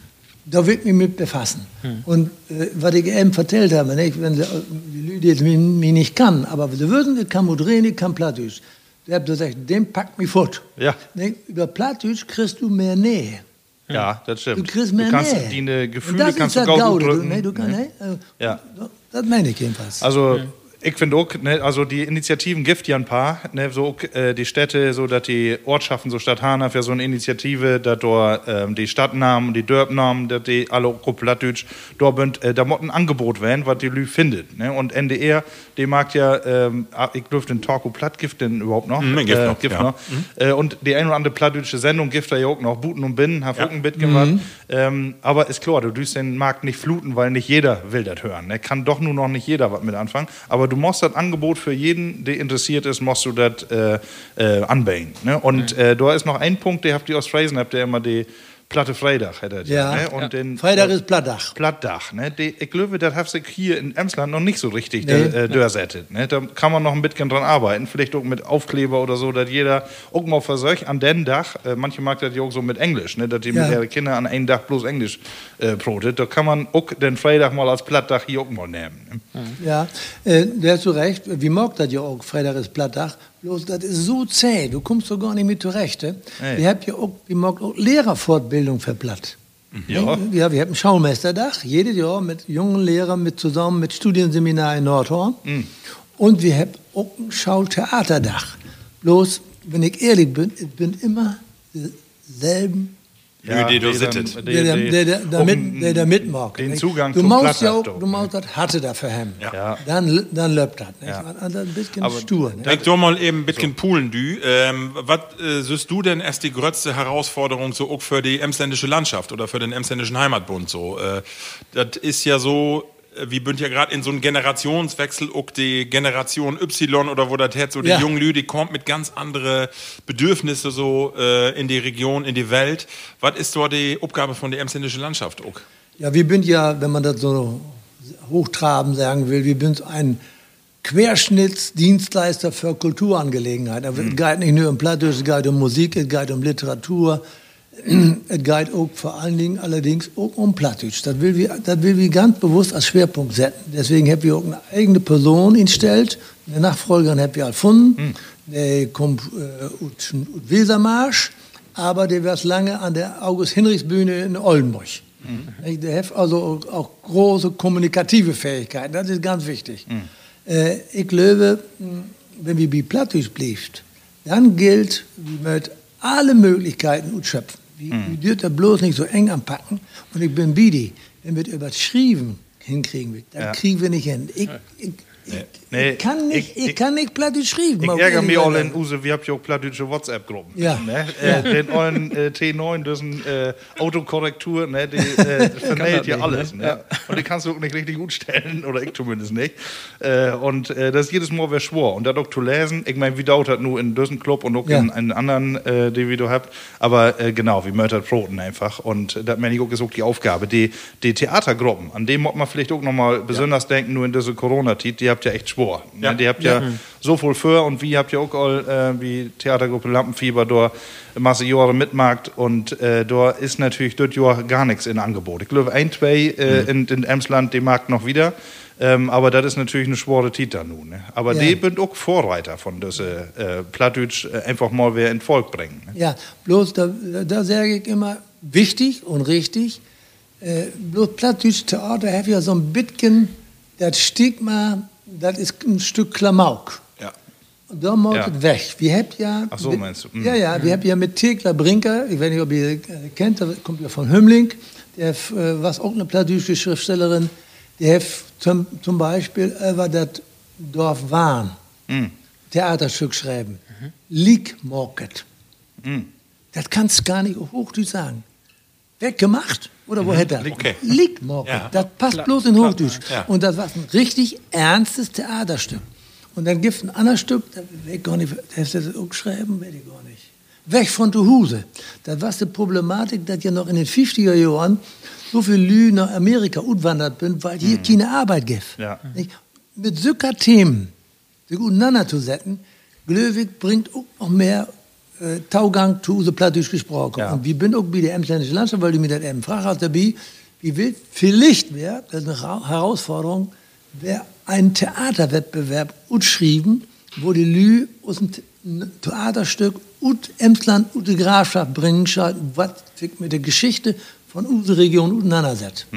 da wird mich mit befassen. Und äh, was ich eben vertellt habe, nicht, wenn sie, äh, die Leute jetzt mich, mich nicht kann, aber sie würden, ich kann modern, ich kann Plattdeutsch. Der hat gesagt, den packt mich fort. Ja. Nicht? Über Plattdeutsch kriegst du mehr Nähe. Ja, das stimmt. Du kriegst mehr du kannst Nähe. die ne, Und Gefühle das kannst du Gaude. drücken. Du, nee, du kannst, ne? nee, äh, Ja. Das meine ich jedenfalls. Also Ich finde auch, ne, also die Initiativen gibt ja ein paar, ne, so äh, die Städte, so dass die Ortschaften, so Stadt Hanau für so eine Initiative, dass dort ähm, die Stadtnamen, die Dörpnamen, dass die alle auch plattdeutsch, dort bünd, äh, da muss ein Angebot werden, was die Lü findet, ne, und NDR, die mag ja, ähm, ah, ich dürfte den Talko Platt, gibt den überhaupt noch? Mhm, gibt noch, gibt ja. noch. Äh, und die ein oder andere plattdeutsche Sendung gibt da ja auch noch, Buten und Binnen, hab auch ein Bit gemacht, ähm, aber ist klar, du tust den Markt nicht fluten, weil nicht jeder will das hören, ne, kann doch nur noch nicht jeder was mit anfangen, aber du musst das Angebot für jeden, der interessiert ist, musst du das äh, äh, anbauen. Ne? Und äh, da ist noch ein Punkt, der habt ihr aus Phrasen, habt ihr immer die Platte Freitag. hättet ihr, Ja. ne? Und Den, Freitag ist Plattdach. Plattdach. Ne? Die, ich glaube, das habt ihr hier in Emsland noch nicht so richtig Nee. nee. äh, durchsettet. Ne? Da kann man noch ein bisschen dran arbeiten, vielleicht auch mit Aufkleber oder so, dass jeder auch mal versucht, an den Dach, äh, manche mag das ja auch so mit Englisch, ne? dass die Ja. mit ihren Kindern an einem Dach bloß Englisch äh, brotet. Da kann man auch den Freitag mal als Plattdach hier auch mal nehmen. Ne? Ja, äh, der hast du recht. Wie mag das ja auch, Freitag ist Plattdach. Bloß, das ist so zäh, du kommst so gar nicht mit zurecht. Ne? Wir haben ja auch, wir auch Lehrerfortbildung für Platt. Ja. Ja, wir haben ein Schaumeisterdach, jedes Jahr mit jungen Lehrern, mit zusammen mit Studienseminar in Nordhorn. Und wir haben auch ein Schautheaterdach. Bloß, wenn ich ehrlich bin, ich bin immer dieselben Lü, die du die sittet. der, der, die- der, der, der, um mit, der, der mitmacht. den nicht? Zugang du zum maust ja auch, du maust das hatte da für hem. Ja. Dann, dann löbt das. nicht? Ja. Dann ein bisschen Aber stur. ne? Ich doch mal eben ein bisschen poolen, du. Ähm, was äh, siehst du denn erst die größte Herausforderung so auch für die emsländische Landschaft oder für den emsländischen Heimatbund so? Äh, das ist ja so, wie bünd ja gerade in so einem Generationswechsel auch die Generation Y oder wo das her so die Ja. jungen Lü, die kommt mit ganz andere Bedürfnisse so äh, in die Region, in die Welt. Was ist dort die Aufgabe von der emsländischen Landschaft auch? Ja, wir sind ja, wenn man das so hochtrabend sagen will, wir sind ein Querschnittsdienstleister für Kulturangelegenheiten. Es geht nicht nur um Plattdeutsch, es geht um Musik, es geht um Literatur, es geht auch vor allen Dingen allerdings auch um Plattdeutsch. Das will wir, das will wir ganz bewusst als Schwerpunkt setzen. Deswegen haben wir auch eine eigene Person instellt, eine Nachfolgerin haben wir erfunden, der kommt äh, aus Wesermarsch, aber der war lange an der August-Hinrichs-Bühne in Oldenburg. Nicht? Der hat also auch, große kommunikative Fähigkeiten, das ist ganz wichtig. Äh, ich glaube, mh, wenn wir bei Plattdeutsch bleibt, dann gilt, wir müssen alle Möglichkeiten ausschöpfen. Wir, wir dürfen da bloß nicht so eng anpacken. Und ich bin Bidi, wenn wir das überschrieben hinkriegen, dann Ja. kriegen wir nicht hin. Ich, ich, ich, Nee, ich kann nicht, ich- ich, kann nicht Plattdeutsch schreiben. Ich ärgere mich sein. in Use, wir haben ja auch plattdeutsche WhatsApp-Gruppen. Ja. Ne? Äh, den ollen äh, T9, das ist ein äh, Autokorrektur, ne? die äh, vermeldet ja alles. Ne? Und die kannst du auch nicht richtig gut stellen, oder ich zumindest nicht. Äh, und äh, das ist jedes Mal wer schwor. Und das auch zu lesen, ich meine, wie dauert das nur in diesem Club und auch Ja. in einen anderen, die wir da habt. Aber genau, wie möchtert Broten einfach. Und das meine ich auch, ist auch die Aufgabe. Die, die Theatergruppen, an dem muss man vielleicht auch nochmal besonders denken, nur in dieser Corona-Zeit, die habt ja echt schwor. Ne? Ja. Die habt ja, so viel für und wie habt ihr auch all, äh, wie Theatergruppe Lampenfieber da Masse Jahre mitmarkt und äh, da ist natürlich dort Jahr gar nichts in Angebot. Ich glaube, ein, zwei äh, in, in Emsland, die mag noch wieder. Ähm, aber das ist natürlich eine schwere Tita nun. Ne? Aber Ja. die sind auch Vorreiter von diese äh, Plattdeutsch äh, einfach mal wer in Volk bringen. Ne? Ja, bloß da, da sage ich immer, wichtig und richtig, äh, bloß Plattdeutsch Theater hat ja so ein bisschen das Stigma, das ist ein Stück Klamauk. Ja. Und da muss Ja. es weg. Wir habt ja. Ach so, meinst du? Mhm. Ja, ja, wir haben ja mit Thekla Brinker, ich weiß nicht, ob ihr kennt, der kommt ja von Hümmling, der äh, was auch eine plattdeutsche Schriftstellerin, der hat zum, zum Beispiel über das Dorf Wahn Mhm. Theaterstück schreiben. Leak Market. Mhm. Das kannst du gar nicht auf Hochdeutsch sagen. Weggemacht? Oder wo hätte er? Okay. Leak Market. Ja. Das passt bloß in Hochdeutsch. Ja. Und das war ein richtig ernstes Theaterstück. Und dann gibt es ein anderes Stück, da weiß ich gar nicht, hast du das auch geschrieben? Weiß ich gar nicht. Weg von zu Hause. Das war die Problematik, dass ja noch in den 50er Jahren so viele Lü nach Amerika utwandert sind, weil hier keine Arbeit gibt. Ja. Nicht? Mit solcher Themen sich untereinander zu setzen, Glöwig bringt auch noch mehr äh, Taugang zu unser Plattdeutsch gesprochen. Ja. Und wir bin auch bei der Emsländischen Landschaft, weil du mir das eben fragst, hast dabei, wie will, vielleicht wäre, das ist eine Ra- Herausforderung, wäre ein Theaterwettbewerb utschrieben, wo die Lü aus dem ein Theaterstück ut Emsland, ut die Grafschaft bringen, was sich mit der Geschichte von unserer Region auseinandersetzt.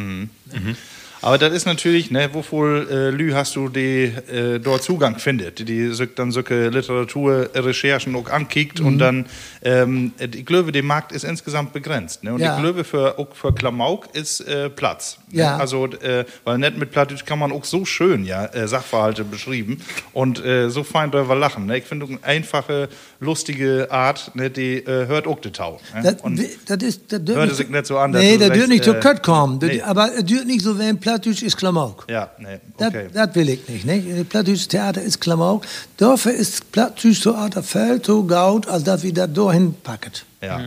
Aber das ist natürlich, ne, wovor äh, Lü hast du die äh, dort Zugang findet, die sich dann solche Literaturrecherchen auch ankickt und dann, ähm, ich glaube, der Markt ist insgesamt begrenzt. Ne? Und Ja. ich glaube, für, auch für Klamauk ist äh, Platz. Ne? Ja. Also, äh, weil nicht mit Plattdeutsch kann man auch so schön ja, äh, Sachverhalte beschrieben und äh, so fein drüber lachen. Ne? Ich finde eine einfache, lustige Art, ne, die äh, hört auch die Tau. Ne? Das, Und- das ist, das Hörte sich nicht so an, Nee, das dürft nicht äh, Kött kommen. Aber es dürft nicht so, wenn Plattdeutsch ist Klamauk. ja, nee, Das, okay. das will ich nicht. nicht? Plattdeutsches Theater ist Klamauk. Dafür ist Plattdeutsches Theater viel zu gaut, als dass wir das dahin packen. ja.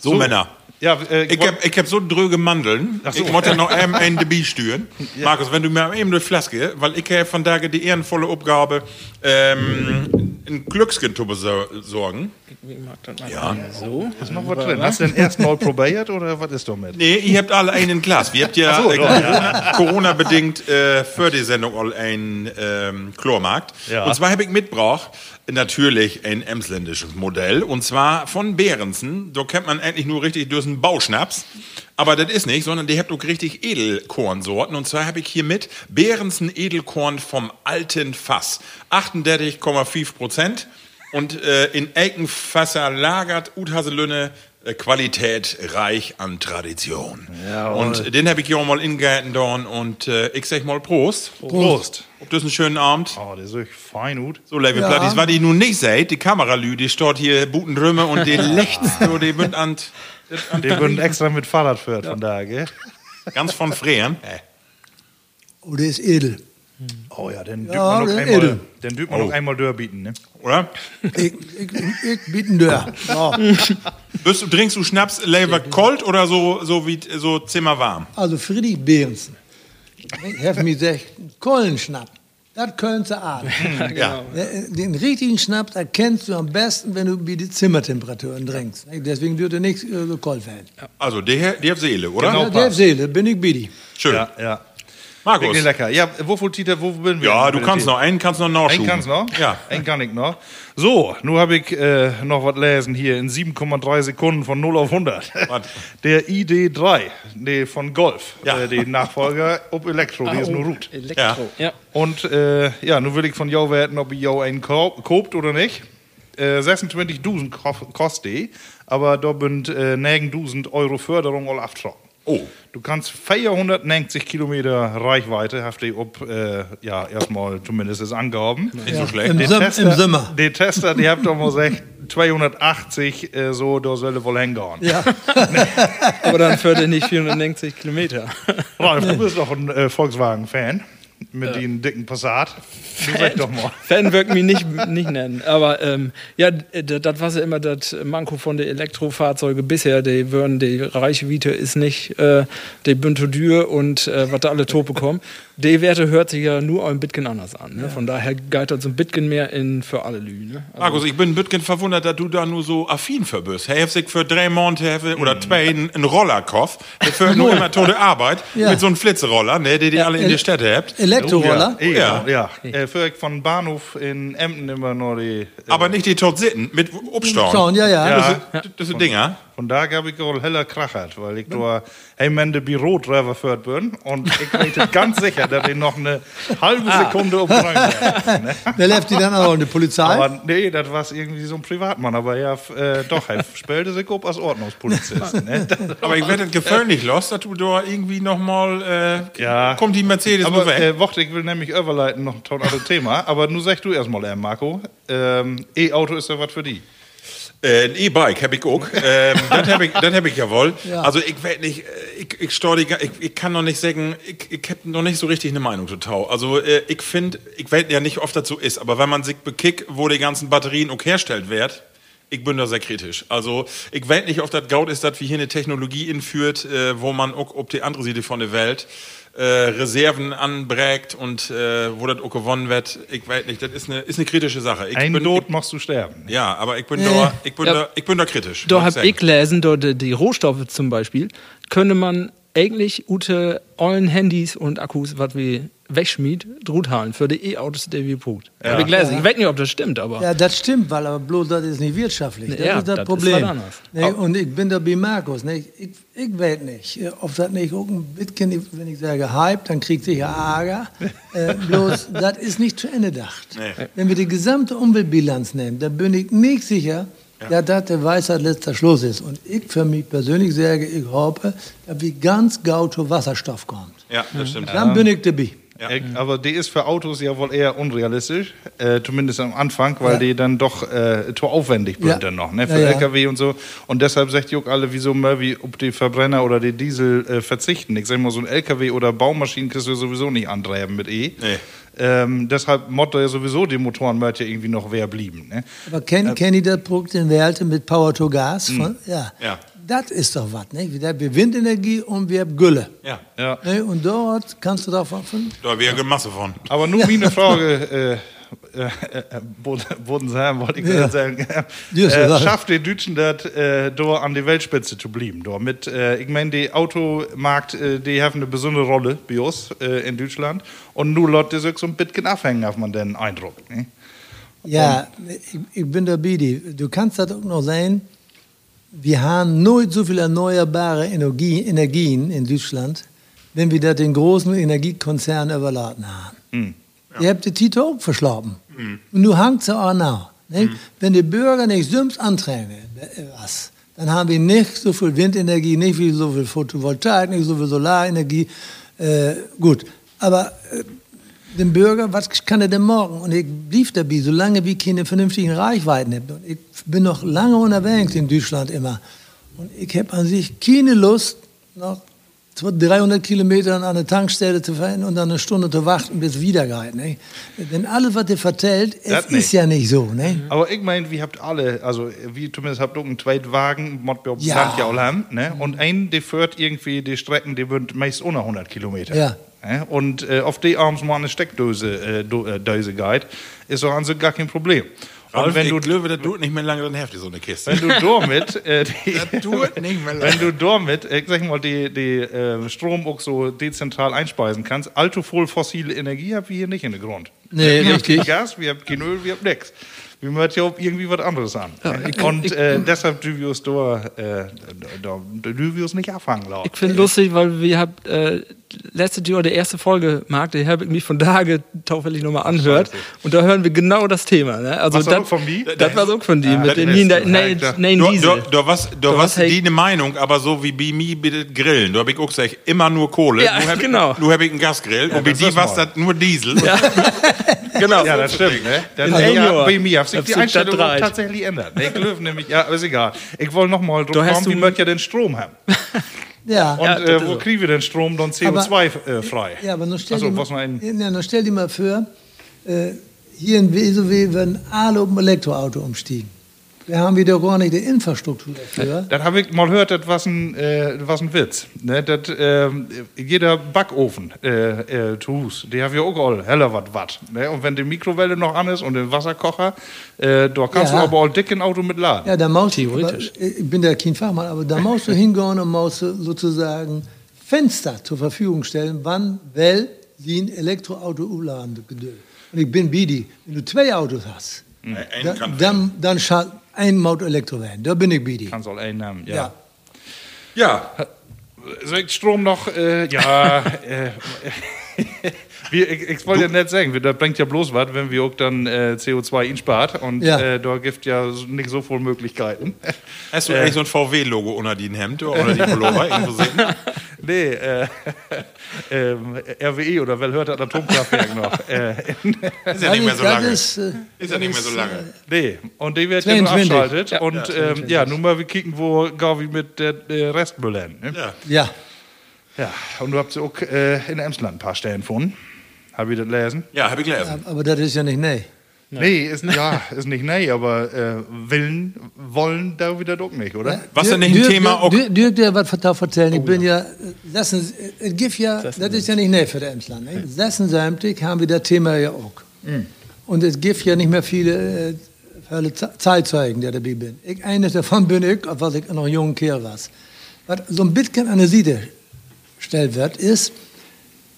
So, Männer. Ja, äh, Ich hab, ich hab so dröge Mandeln. Ach so. Ich wollte noch eben ein Debi stüren. Markus, wenn du mir eben durch Flaske, weil ich habe von daher die ehrenvolle Aufgabe, ähm, ein Glückskind zu besorgen. Ja. so. ist noch was drin. Hast du denn erst mal probiert oder was ist damit? Nee, ihr habt alle einen Glas. Wir habt ja, so, äh, Corona- Corona-bedingt äh, für die Sendung all ein ähm, Chlormarkt. Ja. Und zwar habe ich mitgebracht, natürlich ein emsländisches Modell. Und zwar von Behrensen. Da kennt man endlich nur richtig durch einen Bauschnaps. Aber das ist nicht, sondern die habt auch richtig Edelkornsorten. Und zwar habe ich hier mit Behrensen Edelkorn vom alten Fass. 38,5 Prozent. Und äh, in Eikenfasser lagert Uthaselünne Qualität reich an Tradition. und den habe ich hier auch mal in dorn und äh, ich sag mal Prost. Prost. Ob das einen schönen Abend. Oh, der ist wirklich fein gut. So, Level Ja. Plattis, was ich nun nicht seht, die Kameralü, die steht hier Butenrömme und die lechts, so, die bünd an, Den würden extra mit Fahrrad führt von da, gell? ganz von Freen. Oh, der ist edel. Oh ja, den dürft Ja, man noch einmal, den man noch einmal durchbieten, ne? Oder? Ich, ich, ich bieten dir. Ja. Bist du, trinkst du Schnaps Lever kalt oder so, so wie, so zimmerwarm? Also Friedrich Behrensen. Ich habe mir gesagt, Kohlenschnapp. Das können sie ahnen. Ja. Den richtigen Schnaps erkennst du am besten, wenn du bei die Zimmertemperaturen trinkst. Deswegen dürfte nichts äh, so kalt werden. Also, der, der hat Seele, oder? Genau. Der Seele, bin ich Bidi. Schön. Ja, ja. Markus. Wirklich lecker. Ja, wovon, Tita, wo bin wir? Ja, du der kannst noch einen, kannst noch nachschuben. Einen kannst noch? Ja. Einen kann ich noch. So, nun habe ich äh, noch was lesen hier in 7,3 Sekunden von 0 auf 100. Was? Der ID3, nee, von Golf. Ja. Äh, die Nachfolger, ob Elektro, die ist nur gut. Elektro. Ja. Und äh, ja, nun will ich von jou werden, ob ihr jou einen ko kopt oder nicht. Äh, 26.000 ko- kostet die, aber da sind äh, 9.000 Euro Förderung all abgetroffen. Oh. Du kannst 490 Kilometer Reichweite, habt ihr ob, äh, ja, erstmal zumindest ist angegeben. Nicht so schlecht. Im, Die Sim, im Sommer. Die Tester, die habt doch mal gesagt, 280, äh, so, da soll wohl hingehen. Ja. Aber dann fährt er nicht 490 Kilometer. Ralf, du bist doch ein äh, Volkswagen-Fan mit dem dicken Passat. Du sag doch mal. Fan wirkt mich nicht, nicht nennen. Aber ähm, ja, das war ja immer das Manko von den Elektrofahrzeugen bisher. Die würden, die Reichweite ist nicht äh, die Büntodür und äh, was da alle Tope kommen. Die Werte hört sich ja nur ein bisschen anders an. Ne? Von daher galt das so ein bisschen mehr in für alle Lü. Ne? Also, Markus, ich bin ein bisschen verwundert, dass du da nur so affin für bist. Hey, sich für drei Monate have- oder zwei einen einen Roller kauf. Der führt nur immer tolle Arbeit Ja. mit so einem Flitzeroller, ne, die die alle in die Städte habt. Elektroroller. Oh, ja. Ja, Ja. ja. Für ich von Bahnhof in Emden immer nur die. Äh, Aber nicht die tot sitten, mit Obstauen. Ja, ja. Ja. Das, sind- das sind Dinger. Von da gab ich auch heller Krachert, weil ich da heimende Bürodriver führt bin und ich weiß ganz sicher, dass ich noch eine halbe Sekunde auf Rhein wäre. Ne? Wer läuft die dann auch in die Polizei? Aber nee, das war irgendwie so ein Privatmann, aber ja, äh, doch, er spielte sich ob als Ordnungspolizist. Ne? Aber ich werde gefährlich los, dass du da irgendwie nochmal, äh, Ja. kommt die Mercedes Aber weg. äh, warte, ich will nämlich überleiten noch ein anderes Thema. Aber nun sag du erstmal, äh, Marco. Ähm, E-Auto ist ja was für die. Äh, ein E-Bike habe ich auch. ähm, das habe ich, das hab ich ja wohl. Also ich weiß nicht, äh, ich, ich, die ich, ich kann noch nicht sagen, ich, ich habe noch nicht so richtig eine Meinung zu Tau. Also äh, ich finde, ich weiß ja nicht, oft dazu ist, aber wenn man sich bekickt, wo die ganzen Batterien auch hergestellt werden, ich bin da sehr kritisch. Also ich weiß nicht, ob das Gaut ist, dass wir hier eine Technologie inführt, äh, wo man auch ob die andere Seite von der Welt äh, Reserven anbrägt und äh, wo das auch gewonnen wird. Ich weiß nicht, das ist eine, ist eine kritische Sache. Ich Ein bin, Tod machst du sterben. ja, aber ich bin, Äh. da, ich bin, Ja. da, ich bin da kritisch. Da habe ich gelesen, da die, die Rohstoffe zum Beispiel, könnte man eigentlich ute ollen Handys und Akkus, was wir wegschmied, Druthalen für die E-Autos, die wir braucht. Hab ich gelesen. Ich weiß nicht, ob das stimmt, aber. Ja, das stimmt, weil aber bloß das ist nicht wirtschaftlich. Das Ja, ist das, das ist Problem. anderes. nee, und ich bin da bei Markus. Nee, ich, ich weiß nicht, ob das nicht auch ein bisschen, wenn ich sage Hype, dann kriegt sicher Ärger. äh, bloß, das ist nicht zu Ende gedacht. Nee. Wenn wir die gesamte Umweltbilanz nehmen, dann bin ich nicht sicher, ja. dass der Weisheit letzter Schluss ist. Und ich für mich persönlich sage, ich hoffe, dass wir ganz gau zu Wasserstoff kommt. Ja, das stimmt. Dann bin ich dabei. Ich, aber die ist für Autos ja wohl eher unrealistisch, äh, zumindest am Anfang, weil Ja. die dann doch äh, zu aufwendig sind Ja. dann noch, ne, für Ja, ja. LKW und so. Und deshalb sagt auch alle, wieso mal wie ob die Verbrenner oder die Diesel äh, verzichten. Ich sag mal, so ein LKW oder Baumaschinen kriegst du sowieso nicht antreiben mit E. Nee. Ähm, deshalb Motto ja sowieso, die Motoren möchte ja irgendwie noch wer blieben. Ne? Aber kenn, kenn ich das Produkt in Werte mit Power to Gas? Von, ja. Ja. Das ist doch was, nicht? Wir haben Windenergie und wir haben Gülle. Ja, Ja. Ne? Und dort kannst du davon von. da wäre eine Masse von. Aber nur meine Frage, äh, äh, äh, Boden sagen, wollte ich Ja. gerade sagen. Ja, Äh, schafft die Deutschen das, äh, da an die Weltspitze zu bleiben? Da mit, äh, ich meine, die Automarkt, äh, die haben eine besondere Rolle bei uns äh, in Deutschland. Und nur Leute, die sich so ein bisschen abhängen, hat man den Eindruck. Ne? Ja, ich, ich bin der Bidi. Du kannst das auch noch sehen. Wir haben nooit so viele erneuerbare Energie, Energien in Deutschland, wenn wir das den großen Energiekonzernen überladen haben. Ihr habt die Tito auch verschlafen. Und du hangst ja auch nach. Nicht? Wenn die Bürger nicht Sims anträgen, äh, was, dann haben wir nicht so viel Windenergie, nicht viel so viel Photovoltaik, nicht so viel Solarenergie. Äh, gut, aber äh, dem Bürger, was kann er denn morgen? Und ich blieb dabei, solange wir keine vernünftigen Reichweiten haben. Und ich bin noch lange unterwegs in Deutschland immer. Und ich habe an sich keine Lust, noch 300 Kilometer an eine Tankstelle zu fahren und dann eine Stunde zu warten, bis wieder geht. Ne? Denn alles, was ihr vertellt, es ist ja nicht so. Ne? Aber ich meine, wir habt alle, also wie zumindest habt auch einen Zweitwagen, mod wir Ja. Land ja auch haben, ne? Und ein, der führt irgendwie die Strecken, die wird meist unter 100 Kilometer. Ja. Und äh, auf die abends mal eine Steckdose äh, äh, Dose geht, ist doch an sich gar kein Problem. Und Und wenn du, glaube, das tut nicht mehr lange, dann heftig so eine Kiste. wenn du damit, äh, die, wenn du damit, äh, sag ich mal, die, die äh, Strom auch so dezentral einspeisen kannst, allzu voll fossile Energie habt ihr hier nicht in der Grund. Nee, wir richtig. Haben kein Gas, wir haben kein Öl, wir haben nichts. Wir möchten ja auch irgendwie was anderes an. ich- Und ich- äh, deshalb dürfen wir uns da, äh, da, da uns nicht abfangen lassen. Ich finde lustig, weil wir habt äh, letztes Jahr die erste Folge, Marc, die habe ich mich von Tage taufällig nochmal anhört. Und da hören wir genau das Thema. Ne? Also Was war das- auch von mir? Das war so von dir, mit das den ist- Nien, ja, nein, nein, Du, du, Diesel. du was, du Du was was, hey- die eine Meinung, aber so wie bei mir bitte Grillen. Du hab ich auch gesagt, immer nur Kohle. Ja, nur genau. Ich, nur hab ich einen Gasgrill. und bei ist war das nur Diesel. genau. Ja, das stimmt. Ne? Das, ja, bei mir hat sich die Einstellung tatsächlich ändert. Ich glaube nämlich, ja, ist egal. Ich wollte noch mal drauf hast kommen, du- wie möchte ja den Strom haben? Ja. Und Ja, äh, wo so. kriegen wir den Strom dann CO2-frei? Ja, aber nun stell, Achso, dir, mal, ja, stell dir mal vor, äh, hier in WSOW werden alle auf ein Elektroauto umstiegen. Wir haben wieder gar nicht die Infrastruktur dafür. Das habe ich mal gehört, das war ein, äh, das ein Witz. Ne? Das, ähm, jeder Backofen äh, äh, zu Hus, die haben ja auch all heller was Watt. Ne? Und wenn die Mikrowelle noch an ist und den Wasserkocher, äh, da kannst Ja. du aber auch dick ein Auto mit laden. Ja, da musst Theoretisch. Aber, ich bin da kein Fachmann, aber da musst du hingehen und musst du sozusagen Fenster zur Verfügung stellen, wann, weil sie ein Elektroauto umladen. Und ich bin Bidi. Wenn du zwei Autos hast, Ein dann, dann, dann schalt ein Auto Elektro werden. Da bin ich Bidi. Kannst auch einen nehmen, ja. Ja. Ja, Soll ich Strom noch, äh, ja, äh, wir, ich, ich wollte ja nicht sagen, das bringt ja bloß was, wenn wir auch dann äh, CO2 inspart und Ja. äh, da gibt ja nicht so viele Möglichkeiten. hast du eigentlich so ein VW-Logo unter den Hemd oder unter die Pullover irgendwo sehen? nee, äh, ähm, RWE oder wer hört das Atomkraftwerk noch? äh, Ist ja nicht mehr so Das lange. ist, äh, Ist ja nicht mehr so lange. nee, und die wird ja nur 22. abschaltet Ja. und ähm, ja, nun mal wir kicken, wo gar wie mit der äh, Restmüll hin. Ne? Ja. ja. Ja, und du habt auch äh, in Emsland ein paar Stellen gefunden. Hab ich das lesen? Ja, hab ich gelesen. Aber das ist ja nicht nee. Nee, ist, ja, ist nicht nee, aber äh, willen, wollen da wieder doch nicht, oder? Was denn nicht ein Thema Dirk, der was da erzählen. Ich bin ja, lassen, Sie- es gibt ja, das ist ja nicht nee für der Emsland. Ne? 76 haben wir das Thema ja auch. Und es gibt ja nicht mehr viele äh, viele Zeitzeugen, die dabei bin. Ich, eines davon bin ich, was ich noch ein junger Kerl war. Was so ein bisschen an der Seite gestellt wird, ist,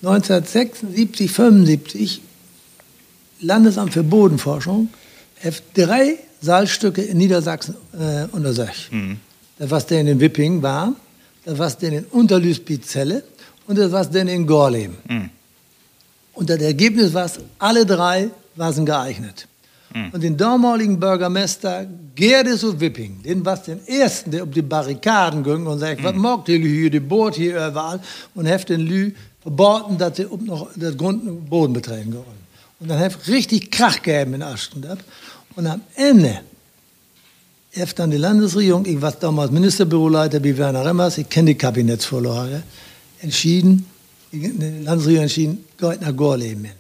1976, 75 Landesamt für Bodenforschung hat drei Salzstücke in Niedersachsen äh, untersucht. Das was der in Wipping war, das was der in Unterlüßbizelle und das was der in Gorleben. Und das Ergebnis war, alle drei waren geeignet. Und den damaligen Bürgermeister Gerdes und Wipping, den was den ersten, der auf die Barrikaden ging und sagt, was mag die Lü hier, die bohrt hier überall und hat den Lü verboten, dass sie ob noch das Grund und Boden betreten wollen. Und dann hat richtig Krach gegeben in Aschendorf. Und am Ende hat dann die Landesregierung, ich war damals Ministerbüroleiter wie Werner Remmers, ich kenne die Kabinettsvorlage, entschieden, die Landesregierung entschieden, geht nach Gorleben hin.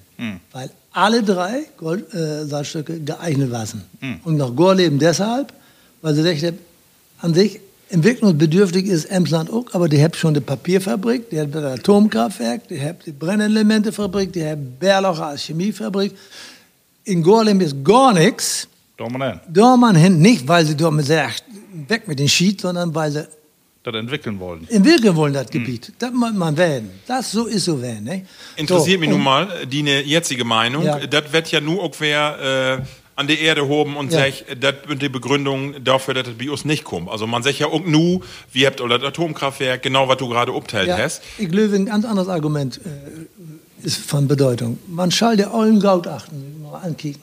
Weil alle drei Gold, äh, Salzstücke geeignet waren. Und nach Gorleben deshalb, weil sie dachten, an sich entwicklungsbedürftig ist Emsland auch, aber die haben schon die Papierfabrik, die haben das Atomkraftwerk, die haben die Brennelementefabrik, die haben Bärlocher als Chemiefabrik. In Gorleben ist gar nichts. Da mal hin. Da man hin, nicht weil sie dort sagt, weg mit den Schied, sondern weil sie Das entwickeln wollen. entwickeln wollen, das Gebiet. Das muss man werden. Das so ist so werden. Ne? Interessiert so, mich nun mal, äh, die ne jetzige Meinung. Ja. Das wird ja nur auch wer äh, an die Erde hoben und Ja. sagt, das sind die Begründung dafür, dass das bei uns nicht kommt. Also man sagt ja auch nu, wie habt ihr das Atomkraftwerk, genau was du gerade obteilt Ja, hast. ich glaube, ein ganz anderes Argument äh, ist von Bedeutung. Man soll der ollen Gaut achten, mal ankicken.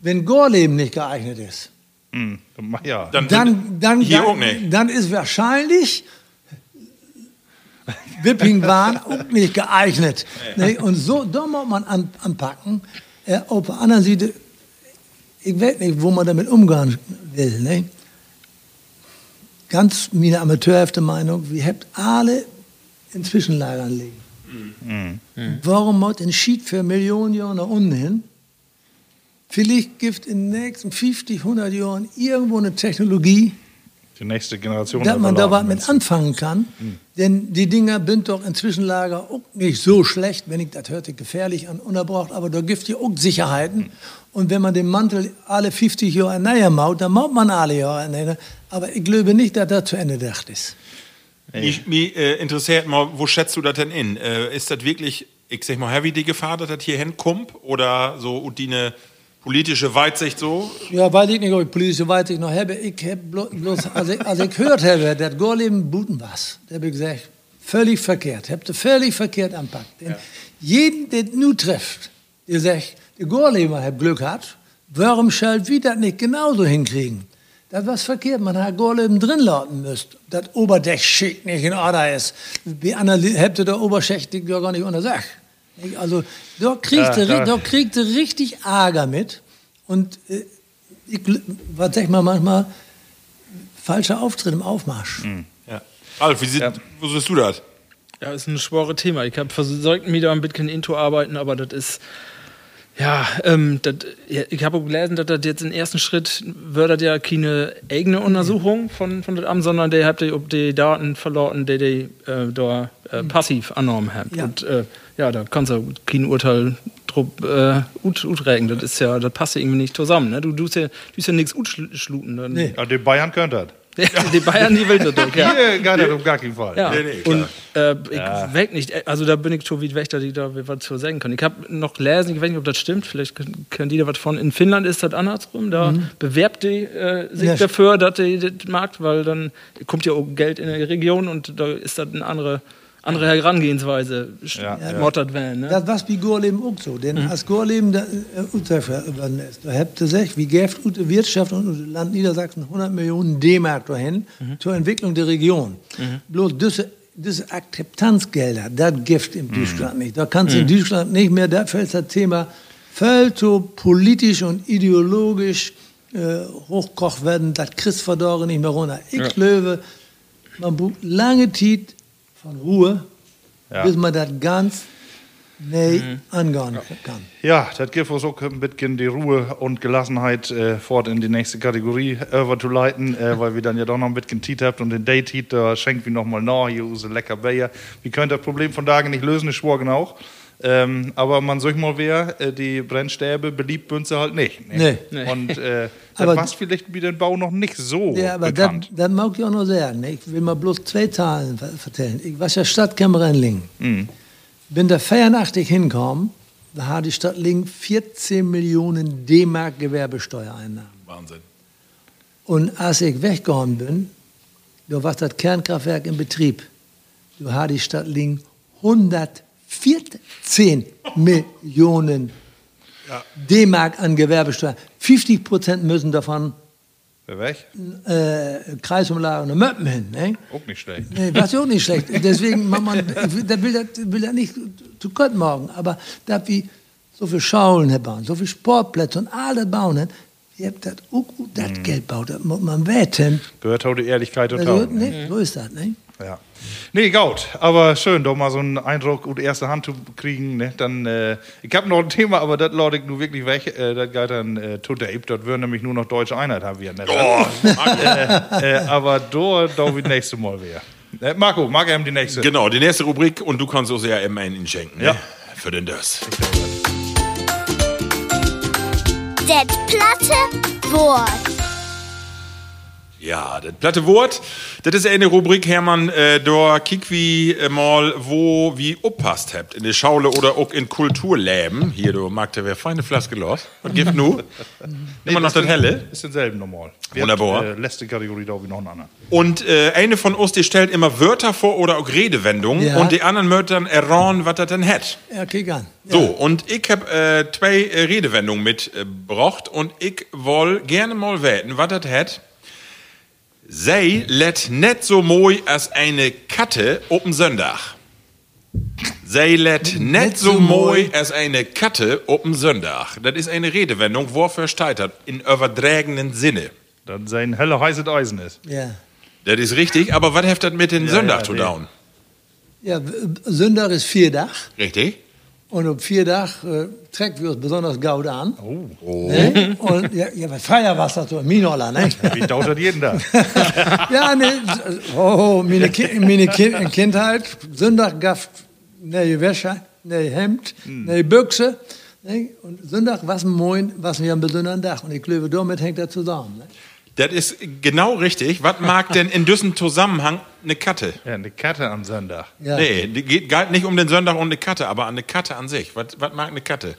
Wenn Gorleben nicht geeignet ist, Hm. Ja. Dann, dann, dann, hier auch dann, nicht. dann ist wahrscheinlich Wippingbahn auch nicht geeignet. Ne? Und so, da muss man an, anpacken. Äh, auf der anderen Seite, ich weiß nicht, wo man damit umgehen will. Ne? Ganz meine amateurhafte Meinung, wir habt alle in Zwischenlagern liegen. Warum muss ein Schied für Millionen Jahre nach unten hin? Vielleicht gibt in den nächsten 50, 100 Jahren irgendwo eine Technologie, Die nächste Generation. dass man da was mit anfangen kann. Denn die Dinger sind doch in Zwischenlager auch nicht so schlecht, wenn ich das hörte, gefährlich an, unerbraucht, aber da gibt es ja auch Sicherheiten. Und wenn man den Mantel alle 50 Jahre näher maut, dann maut man alle Jahre näher. Aber ich glaube nicht, dass das zu Ende gedacht ist. Mich, mich äh, interessiert mal, wo schätzt du das denn in? Äh, ist das wirklich, ich sag mal, heavy die Gefahr, dass das hier hinkommt? Oder so und die eine politische Weitsicht so? Ja, weiß ich nicht, ob ich politische Weitsicht noch habe. Ich habe blo- bloß, als ich, als ich gehört habe, dass Gorleben Buten was, da habe ich gesagt, völlig verkehrt. Habt ihr völlig verkehrt anpackt. Denn jeden, der nu trifft, der sagt, der Gorleber hat Glück gehabt, warum soll wir das nicht genauso hinkriegen? Das was verkehrt, man hat Gorleben drin lauten müsst. Das Oberdeckschicht nicht in Ordnung ist. Wie habt ihr der Oberschicht ja gar nicht untersagt. Also, da kriegt, Ja, er, da- er richtig Ärger mit. Und äh, ich, was sag ich mal manchmal, falscher Auftritt im Aufmarsch. Ja. Alf, wie, sieht, wo siehst du das? Ja, ist ein schwere Thema. Ich habe versucht, mich da ein bisschen into arbeiten, aber das ist, ja, ähm, das, ja, ich habe auch gelesen, dass das jetzt im ersten Schritt wird ja keine eigene Untersuchung von, von dem Amt, sondern der hat die, ob die Daten verloren, die die äh, da äh, passiv angenommen haben. Ja. Und äh, ja, da kannst du kein Urteil drup, äh, ut, utregen. Das ist ja, das passt ja irgendwie nicht zusammen. Ne? Du tust ja, du tust ja nichts utschluten. Dann- Nee. Ja, die Bayern können das. Ja, die Bayern, die will das doch, ja. Hier geht das auf gar keinen Fall. Ja, Nee, nee, und äh, ich weg nicht, also da bin ich schon wie Wächter, die da was zu sagen können. Ich habe noch gelesen, ich weiß nicht, ob das stimmt, vielleicht können, die da was von. In Finnland ist das andersrum, da bewerbt die äh, sich Ja. dafür, dass die das mag, weil dann kommt ja auch Geld in die Region und da ist das eine andere, andere Herangehensweise, Ja, ja. mottert werden. Ne? Das war bei Gorleben auch so. Denn als Gorleben da, äh, unterverwandt ist, da habt ihr sich, wie Gäft die Wirtschaft und das Land Niedersachsen 100 Millionen D-Mark dahin zur Entwicklung der Region. Bloß diese, diese Akzeptanzgelder, das gibt in Deutschland nicht. Da kannst du in Deutschland nicht mehr, dafür ist das Thema voll so politisch und ideologisch äh, hochkocht werden, das kriegst verdorren nicht mehr runter. Ich Ja. glaube, man braucht lange Zeit von Ruhe, Ja. bis man das ganz nee angehen kann. Ja, das gibt uns auch ein bisschen die Ruhe und Gelassenheit äh, fort in die nächste Kategorie überzuleiten, äh, weil wir dann ja doch noch ein bisschen Tiet habt und den Date da schenkt wir noch mal nach, hier use lecker Bayer. Wir können das Problem von Tagen nicht lösen, ist schwor genau. Ähm, aber man sagt mal wer, äh, die Brennstäbe beliebt sind sie halt nicht. ne? Nee. Nee. Und äh, Aber- das war vielleicht wie den Bau noch nicht so Ja, aber das, bekannt. das mag ich auch noch sagen. ne? Ich will mal bloß zwei Zahlen ver- erzählen. Ich war ja Stadtkämmerer in Lingen. Bin da 84 hingekommen, da hat die Stadt Lingen 14 Millionen D-Mark Gewerbesteuereinnahmen. Wahnsinn. Und als ich weggegangen bin, da war das Kernkraftwerk in Betrieb. Da hat die Stadt Lingen 114 Millionen D-Mark an Gewerbesteuer. 50 Prozent müssen davon weg? äh, Kreisumlagen und Möppen hin. Ne? Auch nicht schlecht. Nee, was auch nicht schlecht. Deswegen, man, man, da will das will das nicht zu kurz morgen. Aber da wie so viel Schaulen bauen, so viel Sportplätze und alles bauen, haben, ihr habt das auch das Geld baut, das muss man wetten. Gehört heute Ehrlichkeit und Also, ne, so ist das, ne? Ja. Nee, gut. Aber schön, doch mal so einen Eindruck und erste Hand zu kriegen. Ne? Dann, äh, ich habe noch ein Thema, aber das lade ich nur wirklich weg. Äh, das geht dann äh, to Dave. Dort würden nämlich nur noch deutsche Einheit haben wir. Ne? Oh, äh, aber da, da wie nächste Mal wieder. Äh, Marco, mag er die nächste? genau, die nächste Rubrik und du kannst uns ja immer einen schenken. Ja. Ne? Für den das. Det platte Wort. Ja, das platte Wort, das ist eine Rubrik, Hermann, äh, da kick wie äh, mal, wo wie oppasst habt, in der Schaule oder auch in Kulturläben. Hier, du magst wer feine Flaske los. Was gibt nu? Immer noch das Helle. Ist denselben normal. Wir Wunderbar. Haben, äh, letzte Kategorie da wie noch ein anderer. Und äh, eine von uns, die stellt immer Wörter vor oder auch Redewendungen Ja. und die anderen Wörtern erraten, was das denn hat. Ja, kick an. So, und ich hab äh, zwei äh, Redewendungen mitgebracht und ich woll gerne mal weten, was das hat. Sei let net so moi als eine Katte op'n Sonntag. Sei let net so moi als eine Katte op'n Sonntag. Das ist eine Redewendung, wofür steht das? In übertragenen Sinne. Dann sein helle heißes Eisen ist. Ja. Das ist richtig, aber was das mit den Sonntag ja, zu tun? Ja, Sünder ist vier Dach. Richtig? Und auf vier Dach äh, trägt wir uns besonders gaut an. Oh. Ne? Und ja, ja, was Feierwasser so, Minola, ne? Wie dauert das jeden Tag? Ja, ne, oh, meine, Ki meine Ki Kindheit, Sonntag gaft ne Wäsche, ne Hemd, ne Büchse. Ne? Und Sonntag was moin, was wir am besonderen Dach. Und ich glaube, damit hängt das zusammen. Ne? Das ist genau richtig. Was mag denn in diesem Zusammenhang eine Katte? Ja, eine Katte am Sonntag. Ja. Nee, die geht geht nicht um den Sonntag und eine Katte, aber an eine Katte an sich. Was, was mag eine Katte?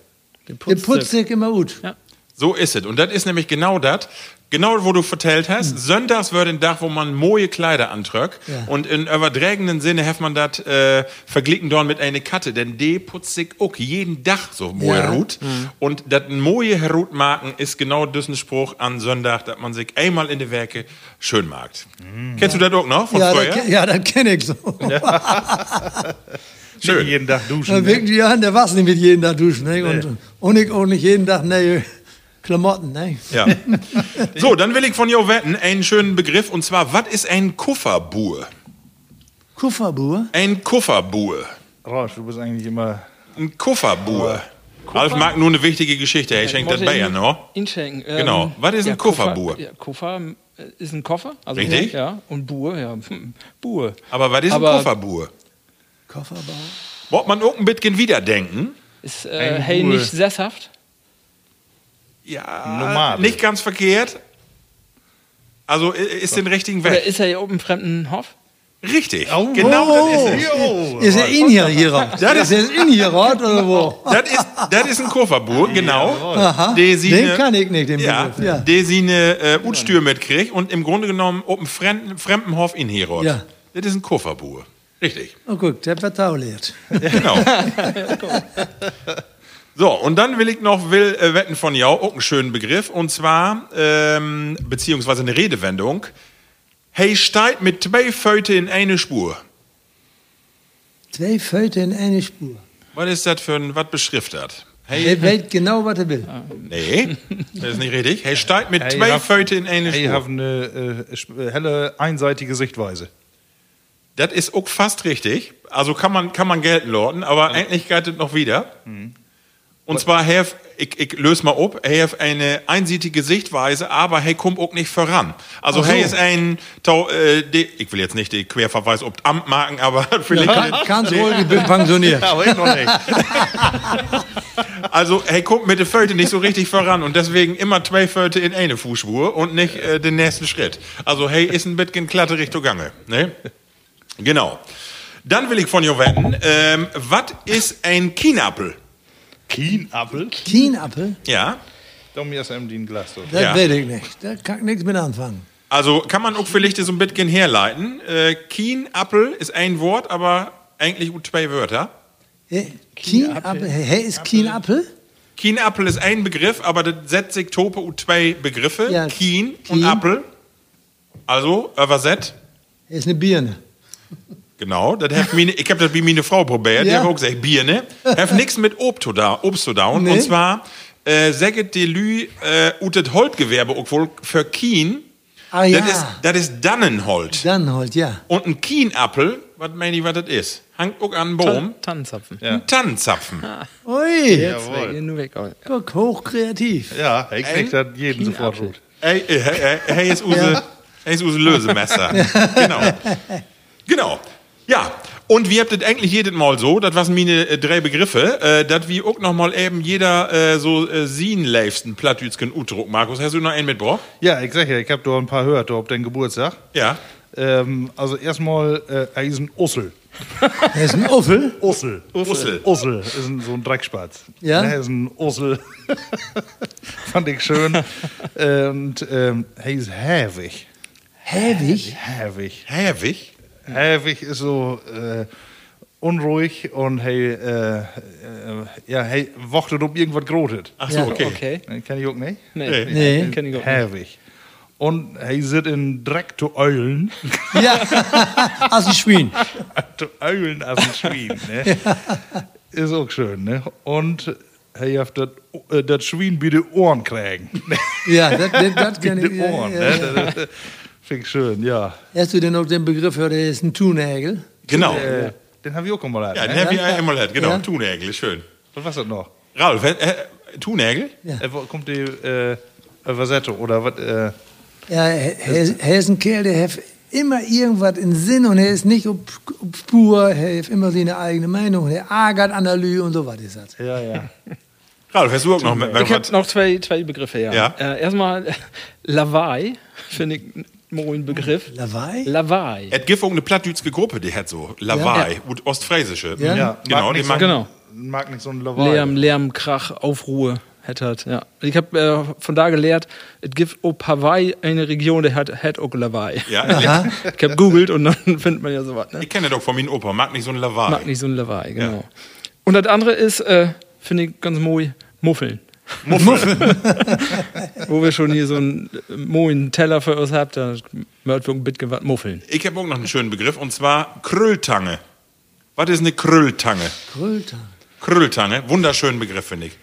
Den Der putzt sich immer gut. So ist es. Und das ist nämlich genau das. Genau, wo du vertellt hast. Sonntags wird ein Tag, wo man moje Kleider antröck. Ja. Und in übertragenen Sinne hat man das äh, verglichen dort mit einer Katte. Denn die putzt sich auch jeden Tag so moje Ja. Rut. Und das moje Herut machen ist genau diesen Spruch an Sonntag, dass man sich einmal in die Werke schön mag. Kennst du das auch noch von Ja, früher? das, ja, das kenne ich so. Schön. Nicht jeden Tag duschen. Ja, ne? ja, der was nicht mit jedem Tag duschen. Ne? Und, und ich auch nicht jeden Tag ne Klamotten. Ne? Ja. So, dann will ich von dir wetten, einen schönen Begriff. Und zwar, was ist ein Kufferbuhr? Kufferbuhr. Ein Kufferbuhr. Ralf, du bist eigentlich immer. Ein Kufferbuhr. Ralf mag nur eine wichtige Geschichte. Er schenkt das Bayer noch. Ihn schenken. Ähm, Genau. Was ist ein Kofferbuhr? Koffer, ja, Koffer äh, ist ein Koffer. Also, Richtig. Ja, und Buhr, ja. Buhr. Aber was ist ein Aber- Kufferbuhr? Kofferbau. Wollt man auch ein bisschen wiederdenken? Ist äh, Ein hey nicht sesshaft? Ja, Nomade. nicht ganz verkehrt. Also ist den richtigen Oder Weg. ist er hier oben im fremden Hof? Richtig. genau das ist es. Ist er in hier, hier? Das ist er in hier oder wo? Das ist, das ist ein Kofferbuhr, genau. Aha, den kann ich nicht, den Ja, Begriff. Ja. der sie eine äh, Utstür mitkriegt und im Grunde genommen auf dem Fremden, Fremdenhof in Herod. Ja. Das ist ein Kofferbuhr. Richtig. Oh, guck, der vertauliert. Genau. so, und dann will ich noch will, äh, wetten von jou, auch einen schönen Begriff, und zwar, ähm, beziehungsweise eine Redewendung. Hey, steigt mit zwei Föte in eine Spur. Zwei Föte in eine Spur. Was ist das für ein, was beschrift das? Hey, Er weiß genau, was er will. nee, das ist nicht richtig. Hey, steigt mit Hey, zwei hab- Föte in eine Hey, Spur. haben eine äh, helle, einseitige Sichtweise. Das ist auch fast richtig. Also kann man, kann man gelten lassen, aber eigentlich geht es noch wieder. Und zwar, have, ich, ich löse mal ab, er hat eine einseitige Sichtweise, aber er kommt auch nicht voran. Also, so. er ist ein, Tau- äh, die, ich will jetzt nicht den Querverweis ob Amt machen, aber vielleicht, Kann, kannst ruhig, ich bin pensioniert. Aber ich noch nicht. also, er kommt mit der Föte nicht so richtig voran und deswegen immer zwei Föte in eine Fußspur und nicht äh, den nächsten Schritt. Also, hey, ist ein bisschen glatte Richtung Gange, ne? Genau. Dann will ich von dir wetten, ähm, was ist ein Kienapfel? Kienappel? Kienapfel? Ja. Da ist ihm die ein Glas. so. Das Ja. weiß ich nicht. Da kann ich nichts mit anfangen. Also kann man auch vielleicht so ein bisschen herleiten. Äh, Kienapfel ist ein Wort, aber eigentlich zwei Wörter. Hä? Kienapfel? Hä, ist Kienapfel? Kienapfel ist ein Begriff, aber das setzt sich tope und zwei Begriffe. Ja, Kien und Kien. Appel. Also, übersetzt. Ist eine Birne. Genau, das hat meine, ich habe das wie meine Frau probiert, die Ja. hat auch gesagt, Bier, ne? Hat nichts mit Obst zu da, Obst zu down. Nee. Und zwar, äh, säget die Lü, äh, ut das Holtgewerbe auch wohl für Kien. Ah ja. Das ist, das ist Dannenholt. Dann halt, ja. Und ein Kienappel, was meine ich, was das ist? Hangt auch an einen Baum. Tannenzapfen. Ein Tannenzapfen. Ui, Jetzt weg, nur weg. Oh, guck, hochkreativ. Ja, ich krieg das jeden sofort gut. Ey, äh, hey, hey, ist use, hey, ist use Lösemesser. genau. Genau. Ja. Und wir habt das eigentlich jedes Mal so, das waren meine äh, drei Begriffe, äh, dass wir auch noch mal eben jeder äh, so äh, sien leifsten Plattdütsken Udruck. Markus, hast du noch einen mitgebracht? Ja, ich sag ja, ich hab da ein paar gehört, da auf deinen Geburtstag. Ja. Ähm, also erstmal, äh, er ist ein Ussel. Er ist ein Uffel. Ussel. Ussel. Ussel ist ein, so ein Dreckspatz. Ja? Er ist ein Ussel. Fand ich schön. Und ähm, er ist hävig. Häwig? Hävig. Häwig? Hävig ist so äh, unruhig und hey, äh, äh, ja, hey, wartet, ob irgendwas grotet. Ach so, Ja, okay. Okay. Nee, Kenn ich auch nicht. Nee. Nee. Kenn ich auch nicht. Hävig. Und er sitzt in Dreck zu Eulen. Ja, als ein Schwein. zu Eulen als ein Schwein. Ne? Ist auch schön. Ne? Und er hat das, äh, das Schwein bei den Ohren kriegen. Ja, das, kann ich. den Ja, Ohren. ja. Ne? Das, das Finde ich schön, ja. Hast du denn auch den Begriff gehört, er ist ein Thunägel? Genau. Äh, den haben wir auch mal Ja, ne? den hab ich Ja. einmal. Genau, Ja. Tunägel, ist schön. Was war das noch? Ralf, äh, äh, Tunägel? Äh, wo kommt die äh, Vasette oder was? Äh, Ja, er, ist ein Kerl, der hat immer irgendwas in Sinn und er ist nicht auf, auf Spur, er hat immer seine eigene Meinung, er ärgert an der Lü und so was ist das. ja, ja. Ralf, hast du auch noch mit Ich habe noch zwei, zwei Begriffe, ja. Ja. Äh, erstmal äh, Lavai, finde ich moin Begriff. Lawei? Lavai. Es gibt auch eine plattdütske Gruppe, die hat so Lawai, und Ostfriesische. Ja. ja. Genau, mag die nicht machen- so, Genau. Mag nicht so ein Lawaai. Lärm, Lärm, Krach, Aufruhe hättet, ja. Ich habe äh, von da gelehrt, es gibt auf Hawaii eine Region, die hat, hat auch Lavai. Ja, Ich habe googelt und dann findet man ja sowas, ne? ich kenne doch von meinem Opa, mag nicht so ein Lawai. Mag nicht so ein Lavai, genau. Und das andere ist, äh, finde ich ganz moi, Muffeln. Muffel. Wo wir schon hier so einen äh, moin Teller für uns habt, da möchten wir ein bisschen was muffeln. Ich habe auch noch einen schönen Begriff, und zwar Krülltange. Was ist eine Krülltange? Kröter. Krülltange, wunderschönen Begriff, finde ich.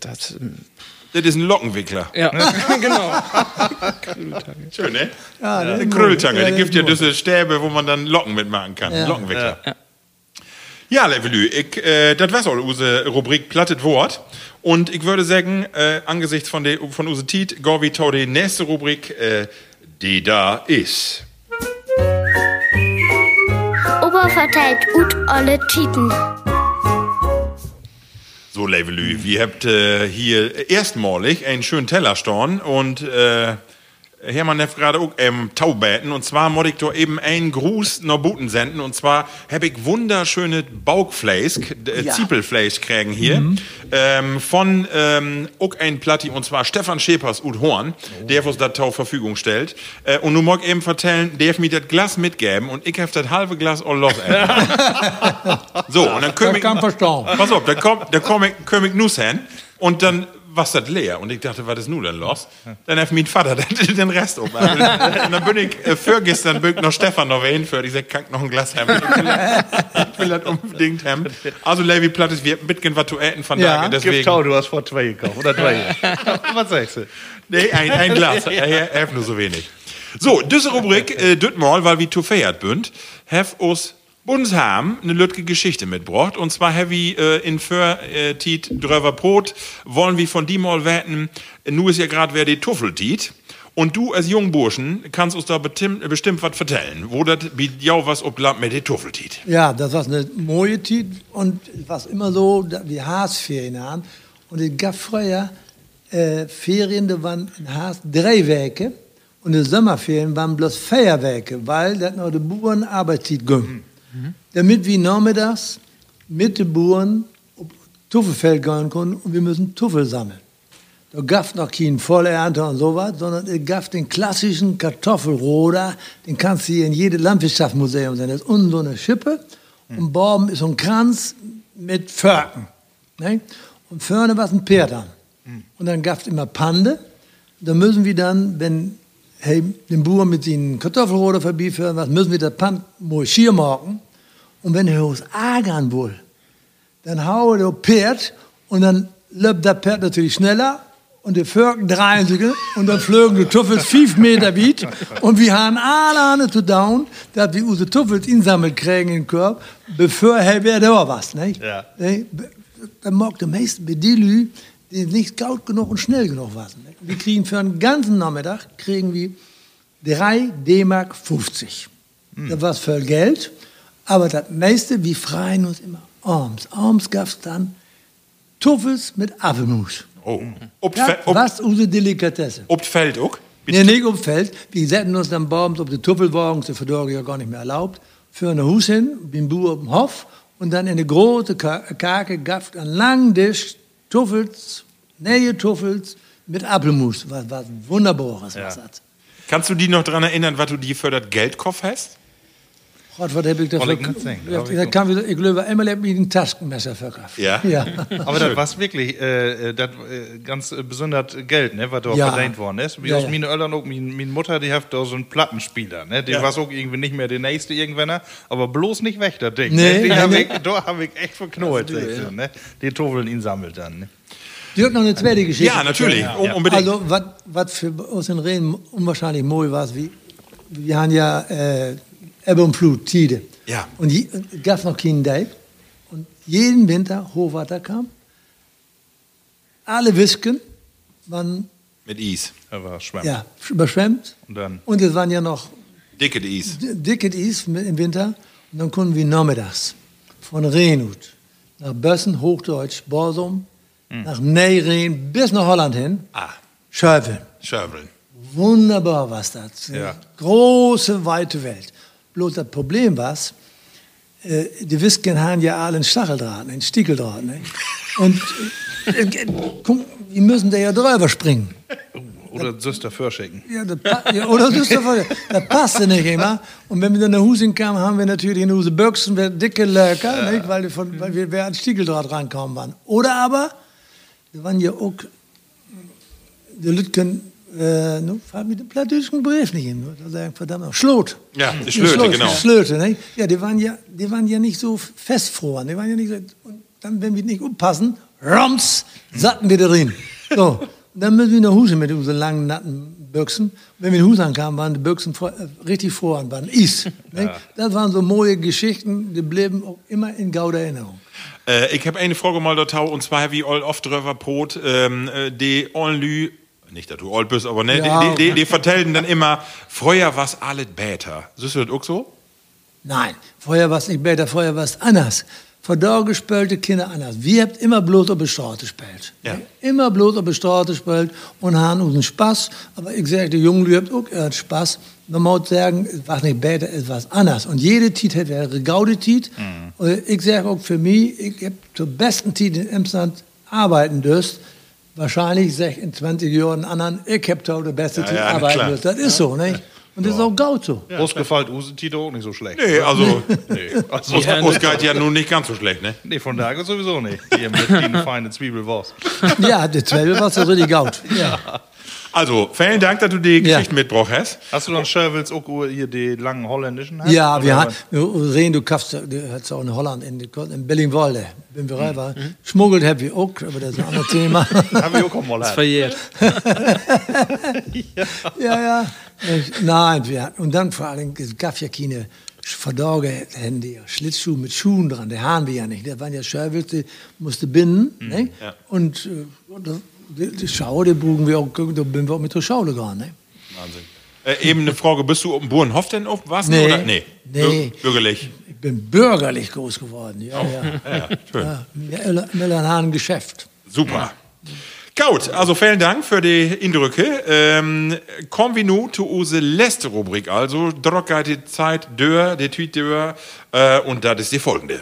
Das, ähm, Das ist ein Lockenwickler. ja, genau. Schön, ne? Ja, der Eine Krülltange. Ja, da der gibt ja diese Stäbe, wo man dann Locken mitmachen kann. Ja. Lockenwickler. Ja, Levelü, ich, äh, das war's all unsere Rubrik Plattet Wort. Und ich würde sagen, äh, angesichts von, der von use Tiet, wie tau die nächste Rubrik, äh, die da ist. Opa verteilt ut alle Titen. So, Levelü, wir habt äh, hier erstmalig einen schönen Teller stehen und äh, Hermann hat gerade auch ähm, Taubäten und zwar muss ich da eben einen Gruß nach Buten senden. Und zwar habe ich wunderschöne Baugfleisch, äh, Ziepelfleisch kriegen hier. Ähm, von ähm, auch ein Platti und zwar Stefan Schepers ut Horn, der uns das zur Verfügung stellt. Äh, und nun mag eben vertellen, der mir das Glas mitgeben. Und ich habe das halbe Glas all los. so, und dann können verstauen. Pass auf, da kommt, da komm ich, komm ich Nuss hin. Und dann war das leer. Und ich dachte, was ist nun denn los? Dann hat mein Vater den Rest um. Und dann bin ich äh, vorgestern bin ich noch Stefan noch wen für. Ich sag, kann noch ein Glas haben? Ich will das- unbedingt haben. Also, Levi Plattes, wir haben mitgehen was zu essen von Ja. daher. Deswegen. Tau, du hast vor zwei gekauft. Oder drei. Was sagst du? Nee, ein, ein Glas. Er er hat nur so wenig. So, diese Rubrik, äh, düt mal, weil wir zu feiert bünd, have us Bundesham eine lütge Geschichte mitgebracht. Und zwar wir äh, in für äh, Tiet drüber Brot, wollen wir von die mal wetten, nu ist ja gerade wer die Tuffeltiet. Und du als Jungburschen kannst uns da bestimmt, bestimmt was vertellen, wo das wie jau was ob Land mit die Tuffeltiet. Ja, das war eine mooie Zeit und es war immer so, wir Haasferien haben. Und es gab früher äh, Ferien, da waren in Haas drei Werke und die Sommerferien waren bloß vier Werke, weil das noch die Buren Arbeitszeit ging. Damit wir nachmittags mit den Buren auf Tuffelfeld gehen können und wir müssen Tuffel sammeln. Da gab noch keinen Vollernte und sowas, sondern es gab den klassischen Kartoffelroder, den kannst du hier in jedem Landwirtschaftsmuseum sehen. Das ist unten so eine Schippe und Borben ist so ein Kranz mit Förken. Ne? Und vorne war ein Pferd an. Und dann gab es immer Pande. Da müssen wir dann, wenn hey, den Bauern mit seinen Kartoffelroder vorbeiführen, was müssen wir das Pand mal schier machen. Und wenn er aus Agern will, dann haue der Pferd und dann läuft der Pferd natürlich schneller und die Völken drehen sich und dann flögen die Tuffels fünf Meter weit und wir haben alle zu down, dass wir unsere Tuffels insammelt kriegen in den Korb, bevor er wer da was, nicht? Ja. Dann mag der meisten Bedilü, die nicht gaut genug und schnell genug waren. Wir kriegen für einen ganzen Nachmittag, kriegen wir 3 D-Mark 50. Das war voll Geld, aber das meiste, wir freien uns immer abends. Abends gab es dann Tuffels mit Apfelmus. Oh. Ob, Das ob, was unsere Delikatesse. ob Feld auch? Nee, nicht um Feld. Wir setzen uns dann abends auf die Tuffelwagen, die Verdorge ja gar nicht mehr erlaubt, für eine Hus hin, beim Bauer auf dem Hof und dann in eine große Ka- Kake gab es einen langen Tisch Tuffels, neue Tuffels mit Apfelmus. Was, was wunderbares was das. Kannst du dich noch daran erinnern, was du dir für das Geldkopf hast? Gott, was hab ich dafür? Wollte ich nicht sagen, Ja, hab ich da auch. kann ich, glaube, einmal hab ich ein Taschenmesser verkauft. Ja? Ja. Aber das war wirklich äh, äh, das äh, ganz äh, besonders Geld, ne, was da Ja. verdient worden ist. Wie Ja, aus ja. meinen Eltern auch, meine, meine Mutter, die hat da so einen Plattenspieler, ne? Der Ja. war auch irgendwie nicht mehr der nächste irgendwann, aber bloß nicht weg, das Ding. Nee, ne? Den nee, hab ich, da habe ich echt ich so, ne? Die Toveln ihn sammelt dann, ne? Dirk, noch eine zweite Geschichte. Ja, natürlich. Um, unbedingt. Also, was für uns in Reden unwahrscheinlich mooi war, wie, wir haben ja äh, Ebbe und Flut, Tide. Ja. Und es gab noch keinen Dijk. Und jeden Winter Hochwasser kam. Alle Wisken waren Mit Eis. Er war schwamm. ja, überschwemmt. Und dann, Und es waren ja noch Dicke Eis. dickes Eis im Winter. Und dann konnten wir nachmittags von Reenhut nach Bössen, Hochdeutsch, Borsum, nach Neyreen bis nach Holland hin, Ah, schöpfeln. Schöbeln. Wunderbar was das. Ja. Große, weite Welt. Bloß das Problem war, äh, die Wisken haben ja alle einen Stacheldraht, einen Stiegeldraht. Ne? Und äh, äh, guck, wir müssen da ja drüber springen. oder Süster vorschicken. Ja, das, ja, oder das, doch voll- das passte nicht immer. Und wenn wir dann nach Hause kamen, haben wir natürlich in unsere Büchsen wir dicke Löcher, nicht? Weil, wir von, weil wir, an Stiegeldraht rankommen waren. Oder aber, wir waren ja auch, die Lütgen, äh, nu, fahr mit dem plattdeutschen Brief nicht hin. Da sagen, verdammt, noch, Schlot. Ja, die Schlöte, genau. Schlöte, nicht? Ja, die waren ja, die waren ja nicht so festfroren. Die waren ja nicht so, und dann, wenn wir nicht aufpassen, rums, satten wir da drin. So. Und dann müssen wir nach Hause mit unseren langen, natten Büchsen. Wenn wir in Hause ankamen, waren die Büchsen vor, äh, richtig froren, waren Is. nicht? Das waren so moje Geschichten, die blieben auch immer in gauder Erinnerung. Äh, ich habe eine Frage mal da tau, und zwar wie all oft drüber Brot, ähm, äh, die Onlü, nicht dass du alt bist, aber ne, Ja. die, die, die, vertellen dann immer, früher war's alles besser. Siehst du das auch so? Nein, vorher war es nicht besser, vorher war es anders. Vor da gespielte Kinder anders. Wir habt immer bloß auf Straße gespielt. Ja. Immer bloß auf Straße gespielt und haben unseren Spaß. Aber ich sage, die Jungen, die habt auch äh, Spaß. Man muss sagen, es war nicht besser, es war anders. Und jede Tit hat eine gaude Tit. Und ich sage auch für mich, ich habe zur besten Tit in Emsland arbeiten dürst. Wahrscheinlich in 20 Jahren anderen, ich habe da die beste Ja, ja, arbeiten klar. Das ist so, nicht? Und das ist auch gaut so. Ausgefallen Usen Tito auch nicht so schlecht. Nee, also, Nee, also, geht ja nun nicht ganz so schlecht, ne? nee von daher sowieso nicht. Hier mit den feinen Zwiebelwurst. Ja, der Zwölfe war so richtig gaut. Ja. Also, vielen Dank, dass du die Ja. Geschichte mitgebracht hast. Hast du dann Scherwils auch hier die langen holländischen? hast? Ja, wir haben, wir sehen, du kaufst, du hast auch in Holland, in, in Bellingwolde, wenn wir rein waren. Schmuggelt haben wir auch, aber das ist ein anderes Thema. Hab ich auch mal Verjährt. ja, ja. Ich, nein, wir hatten, und dann vor allem, es gab ja keine verdorge Hände, Schlittschuhe mit Schuhen dran, die haben wir ja nicht. Der waren ja Scherwils, die musste binden, ne? ja. Und äh, das- die, Schau, die bogen wir auch, da bin wir auch mit der Schaule gegangen, ne? Wahnsinn. Äh, eben eine Frage, bist du dem Burenhof denn aufgewachsen? Nee. Oder? Nee. Nee. Bür- Bürgerlich. Ich bin bürgerlich groß geworden, ja, ja. Ja, schön. ja Miller-Hahn Geschäft. Super. Gut, also vielen Dank für die Eindrücke. Ähm, kommen wir nun zu unserer letzte Rubrik. Also, Drocker die Zeit, Dör, die Tweet Dör. Äh, und das ist die folgende.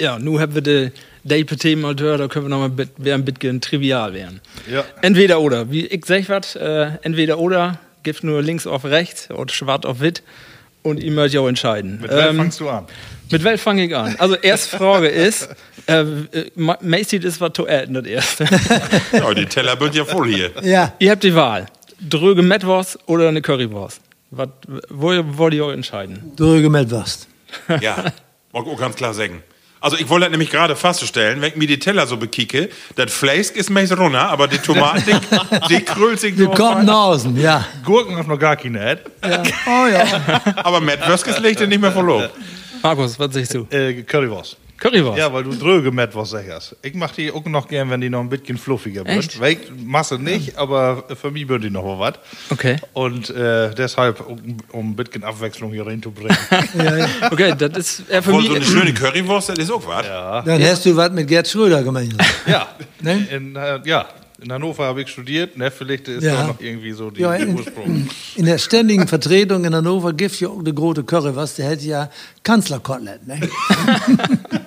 Ja, nun haben wir die Day-Themen mal gehört, da können wir noch mal bit, ein bisschen trivial werden. Ja. Entweder oder. Wie ich sag was, äh, entweder oder, gibt nur links auf rechts oder schwarz auf wit und ihr müsst ja auch entscheiden. Mit welchem Ähm, fangst du an? Mit welchem fange ich an? Also, erste Frage ist, äh, äh, Ma- Macy, das war zu essen, das erste. Ja, die Teller sind ja voll hier. Ja, ihr habt die Wahl. Dröge Mettwurst oder eine Currywurst. Was, wo wollt ihr euch entscheiden? drüge mit Wurst. Ja, mag auch ganz klar sagen. Also ich wollte das nämlich gerade feststellen, wenn ich mir die Teller so bekicke, das Fleisch ist meist runter, aber die Tomaten, die, die krüllt sich kommen rein. nach außen, ja. Gurken hast noch gar keine. Ja. Oh ja. Aber Matt Wöskes legt nicht mehr verloren. Markus, was sagst du? Äh, Currywurst. Currywurst? Ja, weil du dröge mit was sagst. Ich mach die auch noch gern, wenn die noch ein bisschen fluffiger wird. Echt? Weil ich Masse nicht, aber für mich wird die noch was. Okay. Und äh, deshalb, um, um ein bisschen Abwechslung hier reinzubringen. Okay, das ist äh, für Obwohl mich. so eine schöne Currywurst, das ist auch was. Dann hast du was mit Gerd Schröder gemacht. ja. Ne? In, äh, ja. In Hannover habe ich studiert, ne? Vielleicht ist Ja. da noch irgendwie so die, Ja, in, Ursprung. in der ständigen Vertretung in Hannover gibt es ja auch eine große Currywurst, der hält ja Kanzlerkotelett. Ne?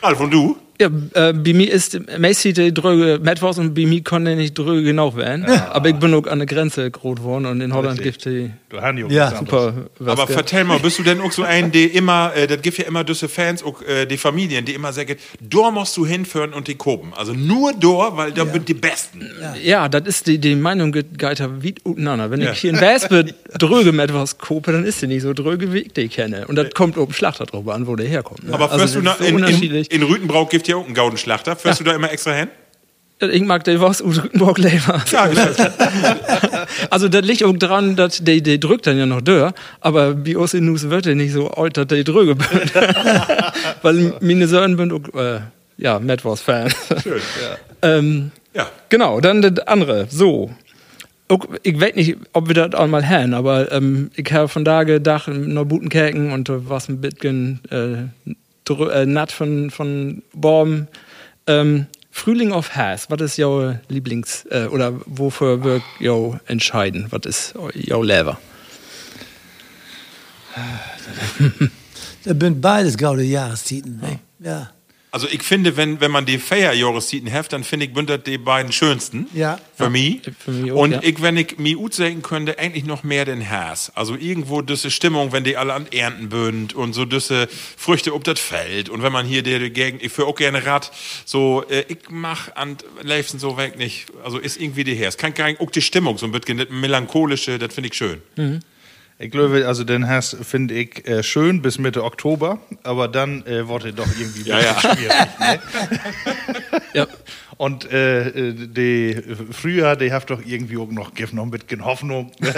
Alf, und du? Ja, äh, bei mir ist Macy die dröge Metwurst und bei mir konnte nicht dröge genau werden. Aber ich bin auch an der Grenze groß geworden und in Holland gibt die Du hast ja Ja. super was. Aber vertell mal, bist du denn auch so ein, der immer, äh, das gibt ja immer diese Fans, auch äh, die Familien, die immer sagen, da musst du hinführen und die kopen. Also nur da, weil da sind die Besten. ja, das ist die, die Meinung geiter wie untereinander. Wenn Ja. ich hier in Wespe dröge mit etwas kope, dann ist die nicht so dröge, wie ich die kenne. Und das kommt oben Schlachter drauf an, wo der herkommt. Ne? Aber Also fährst du ist so in, in, in Rütenbrauch gibt ja auch einen Gaudenschlachter. Fährst du da immer extra hin? Ich mag die Wurst aus Rückenburg lieber. Ja, das. Also das liegt auch dran, dass die, die drückt dann ja noch dör, aber bei uns in Nus wird die nicht so alt, dass die drüge wird. Weil meine Söhne sind auch, äh, ja, Metwurst-Fan. Schön. ähm, Ja. genau, dann das andere. So. Ich weiß nicht, ob wir das auch mal haben, aber ähm, ich habe von da gedacht, noch Butenkerken und war ein bisschen äh, äh, natt von, von Baum. Ähm, Frühling auf Hass, was ist jouer Lieblings- äh, oder wofür wir jou entscheiden? Was ist jou Lever? Das sind beides gaude Jahrestieten. Ne? Ja. Also ich finde, wenn, wenn man die Feierjahrestieten heft, dann finde ich, das die beiden schönsten. Ja. Für mich. für mich auch, Und ja. ich, wenn ich mir sagen könnte, eigentlich noch mehr den Hass. Also irgendwo diese Stimmung, wenn die alle an Ernten bünd und so diese Früchte ob das Feld. Und wenn man hier die Gegend, ich führe auch gerne Rad, so, äh, ich mach an Leifsen so weg nicht. Also ist irgendwie die Hass. Kann gar nicht, auch die Stimmung, so ein bisschen das melancholische, das finde ich schön. Ich glaube, also den hast finde ich äh, schön bis Mitte Oktober, aber dann äh, wurde doch irgendwie Ja, ja. schwierig. Ne? Ja. Und äh, äh, die früher, die habt doch irgendwie auch noch ein bisschen Hoffnung. Ne?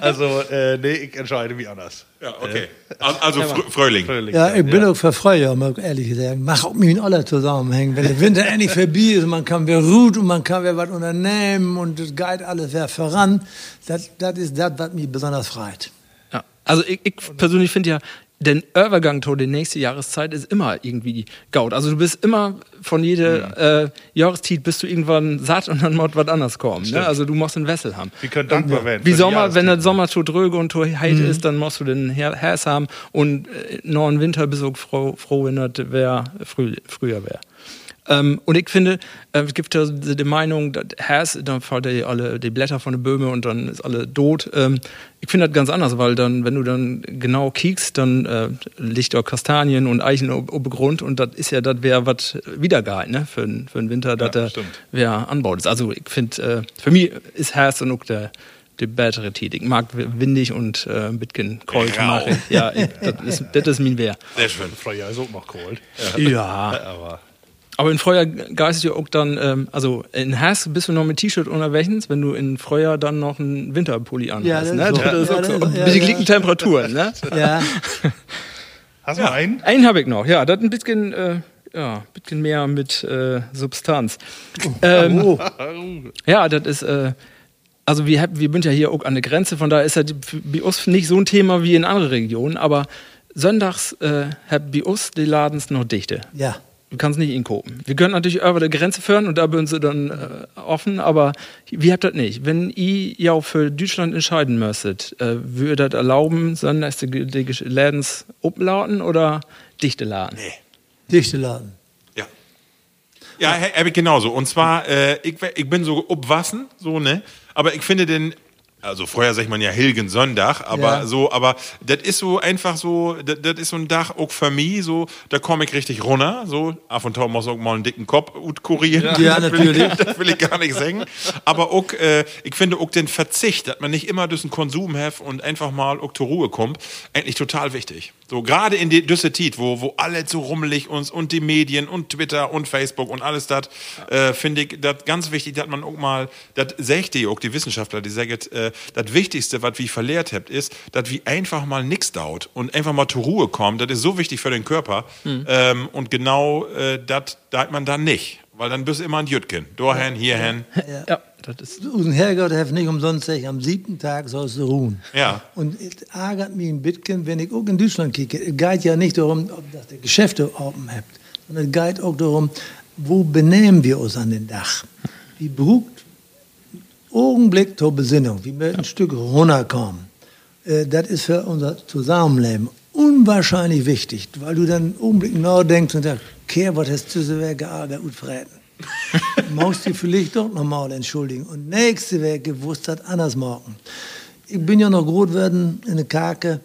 also äh, nee, ich entscheide wie anders. Ja, okay. Also, Frö- Fröhling. Fröhlich Ja, ich bin auch für Freude, um auch ehrlich gesagt. Mach auch mit alle zusammenhängen. Wenn der Winter endlich vorbei ist, man kann wieder ruht und man kann wieder was unternehmen und es geht alles wieder voran. Das, das ist das, was mich besonders freut. Ja. Also ich, ich persönlich finde ja, den Übergang zu der nächste Jahreszeit ist immer irgendwie gaut. Also du bist immer von jeder äh, Jahreszeit bist du irgendwann satt und dann muss was anderes kommen. Ne? Also du musst einen Wessel haben. Wir können dankbar werden. Wie die Sommer, wenn der. Sommer zu dröge und zu heiß ist, dann musst du den Her- Hers haben und äh, noch im Winter bist du froh, froh wenn das wär, früh, früher wäre. Ähm, und ich finde, äh, es gibt ja die Meinung, dass Hers, dann fallen die alle die Blätter von den Böhmen und dann ist alle tot. Ähm, ich finde das ganz anders, weil dann, wenn du dann genau kiekst, dann äh, liegt da Kastanien und Eichen ob, ob Grund und das ist ja, das wäre was wiedergehalten, ne, für, den- für den Winter, dass der stimmt. wer anbaut ist. Also ich finde, äh, für mich ist Hers und auch der die bessere. Ich mag windig und äh, bisschen kalt machen. Ja, ich, das, ist, das ist mein Wehr. Sehr schön. Früher ist auch noch kalt. Ja. Aber Aber in Freujahr geist ja auch dann, ähm, also in Hass bist du noch mit T-Shirt unterwegs, wenn du in Freujahr dann noch einen Winterpulli anhast. Ja, das ne? ist so. das ist Ja, so. ja, ja. Temperaturen. Ne? Ja, hast du noch einen? Einen habe ich noch, ja, das ein bisschen, äh, ja, bisschen mehr mit äh, Substanz. Ähm, oh, Ja, das ist, äh, Also wir, hab, wir sind ja hier auch an der Grenze, von daher ist das bei uns nicht so ein Thema wie in anderen Regionen, aber sonntags äh, hat bei uns die Ladens noch dichte. Ja. Du kannst nicht inkopen. Wir können natürlich über die Grenze führen und da sind sie dann äh, offen, aber wir habt das nicht. Wenn ihr ja für Deutschland entscheiden müsstet, äh, würde das erlauben, sonntags die, die Lädens umlauten oder dichte laden? Nee. Dichte Laden. Ja. Ja, he- hab ich genauso. Und zwar, äh, ich, ich bin so obwassen, so, ne? Aber ich finde den, also vorher sagt man ja Hilgen Sonntag, aber Ja. so, aber das ist so einfach so, das ist so ein Dach auch für mich, so, da komme ich richtig runter, so, ab und zu muss auch mal einen dicken Kopf gut kurieren. Ja, Das will ich- natürlich. Das will ich gar nicht sagen. Aber auch, äh, ich finde auch den Verzicht, dass man nicht immer durch den Konsum hat und einfach mal auch zur Ruhe kommt, eigentlich total wichtig. So, gerade in die düsse Tit, wo, wo alle so rummelig uns und die Medien und Twitter und Facebook und alles das, äh, finde ich das ganz wichtig, dass man auch mal, das sagt die auch, die Wissenschaftler, die sagen, äh, das Wichtigste, was wir verlehrt habt, ist, dass wir einfach mal nix daut und einfach mal zur Ruhe kommen. Das ist so wichtig für den Körper. Ähm, und genau äh, das da hat man dann nicht. Weil dann bist du immer ein Jütken. Dorhen, hierhin. Ja, das ist. Unser Herrgott hat nicht umsonst gesagt, am siebten Tag sollst du ruhen. Ja. Und es ärgert mich ein bisschen, wenn ich auch in Deutschland kicke. Es geht ja nicht darum, ob das die Geschäfte offen habt, sondern es geht auch darum, wo benehmen wir uns an den Dach? Wie braucht Augenblick zur Besinnung, wie wir ein Stück runterkommen. Äh, das ist für unser Zusammenleben unwahrscheinlich wichtig, weil du dann einen Augenblick nachdenkst und sagst, Kehr, was hast du so geärgert und freten? Magst du vielleicht doch nochmal entschuldigen. Und nächste Woche gewusst hat anders machen. Ich bin ja noch groß werden in der Kake.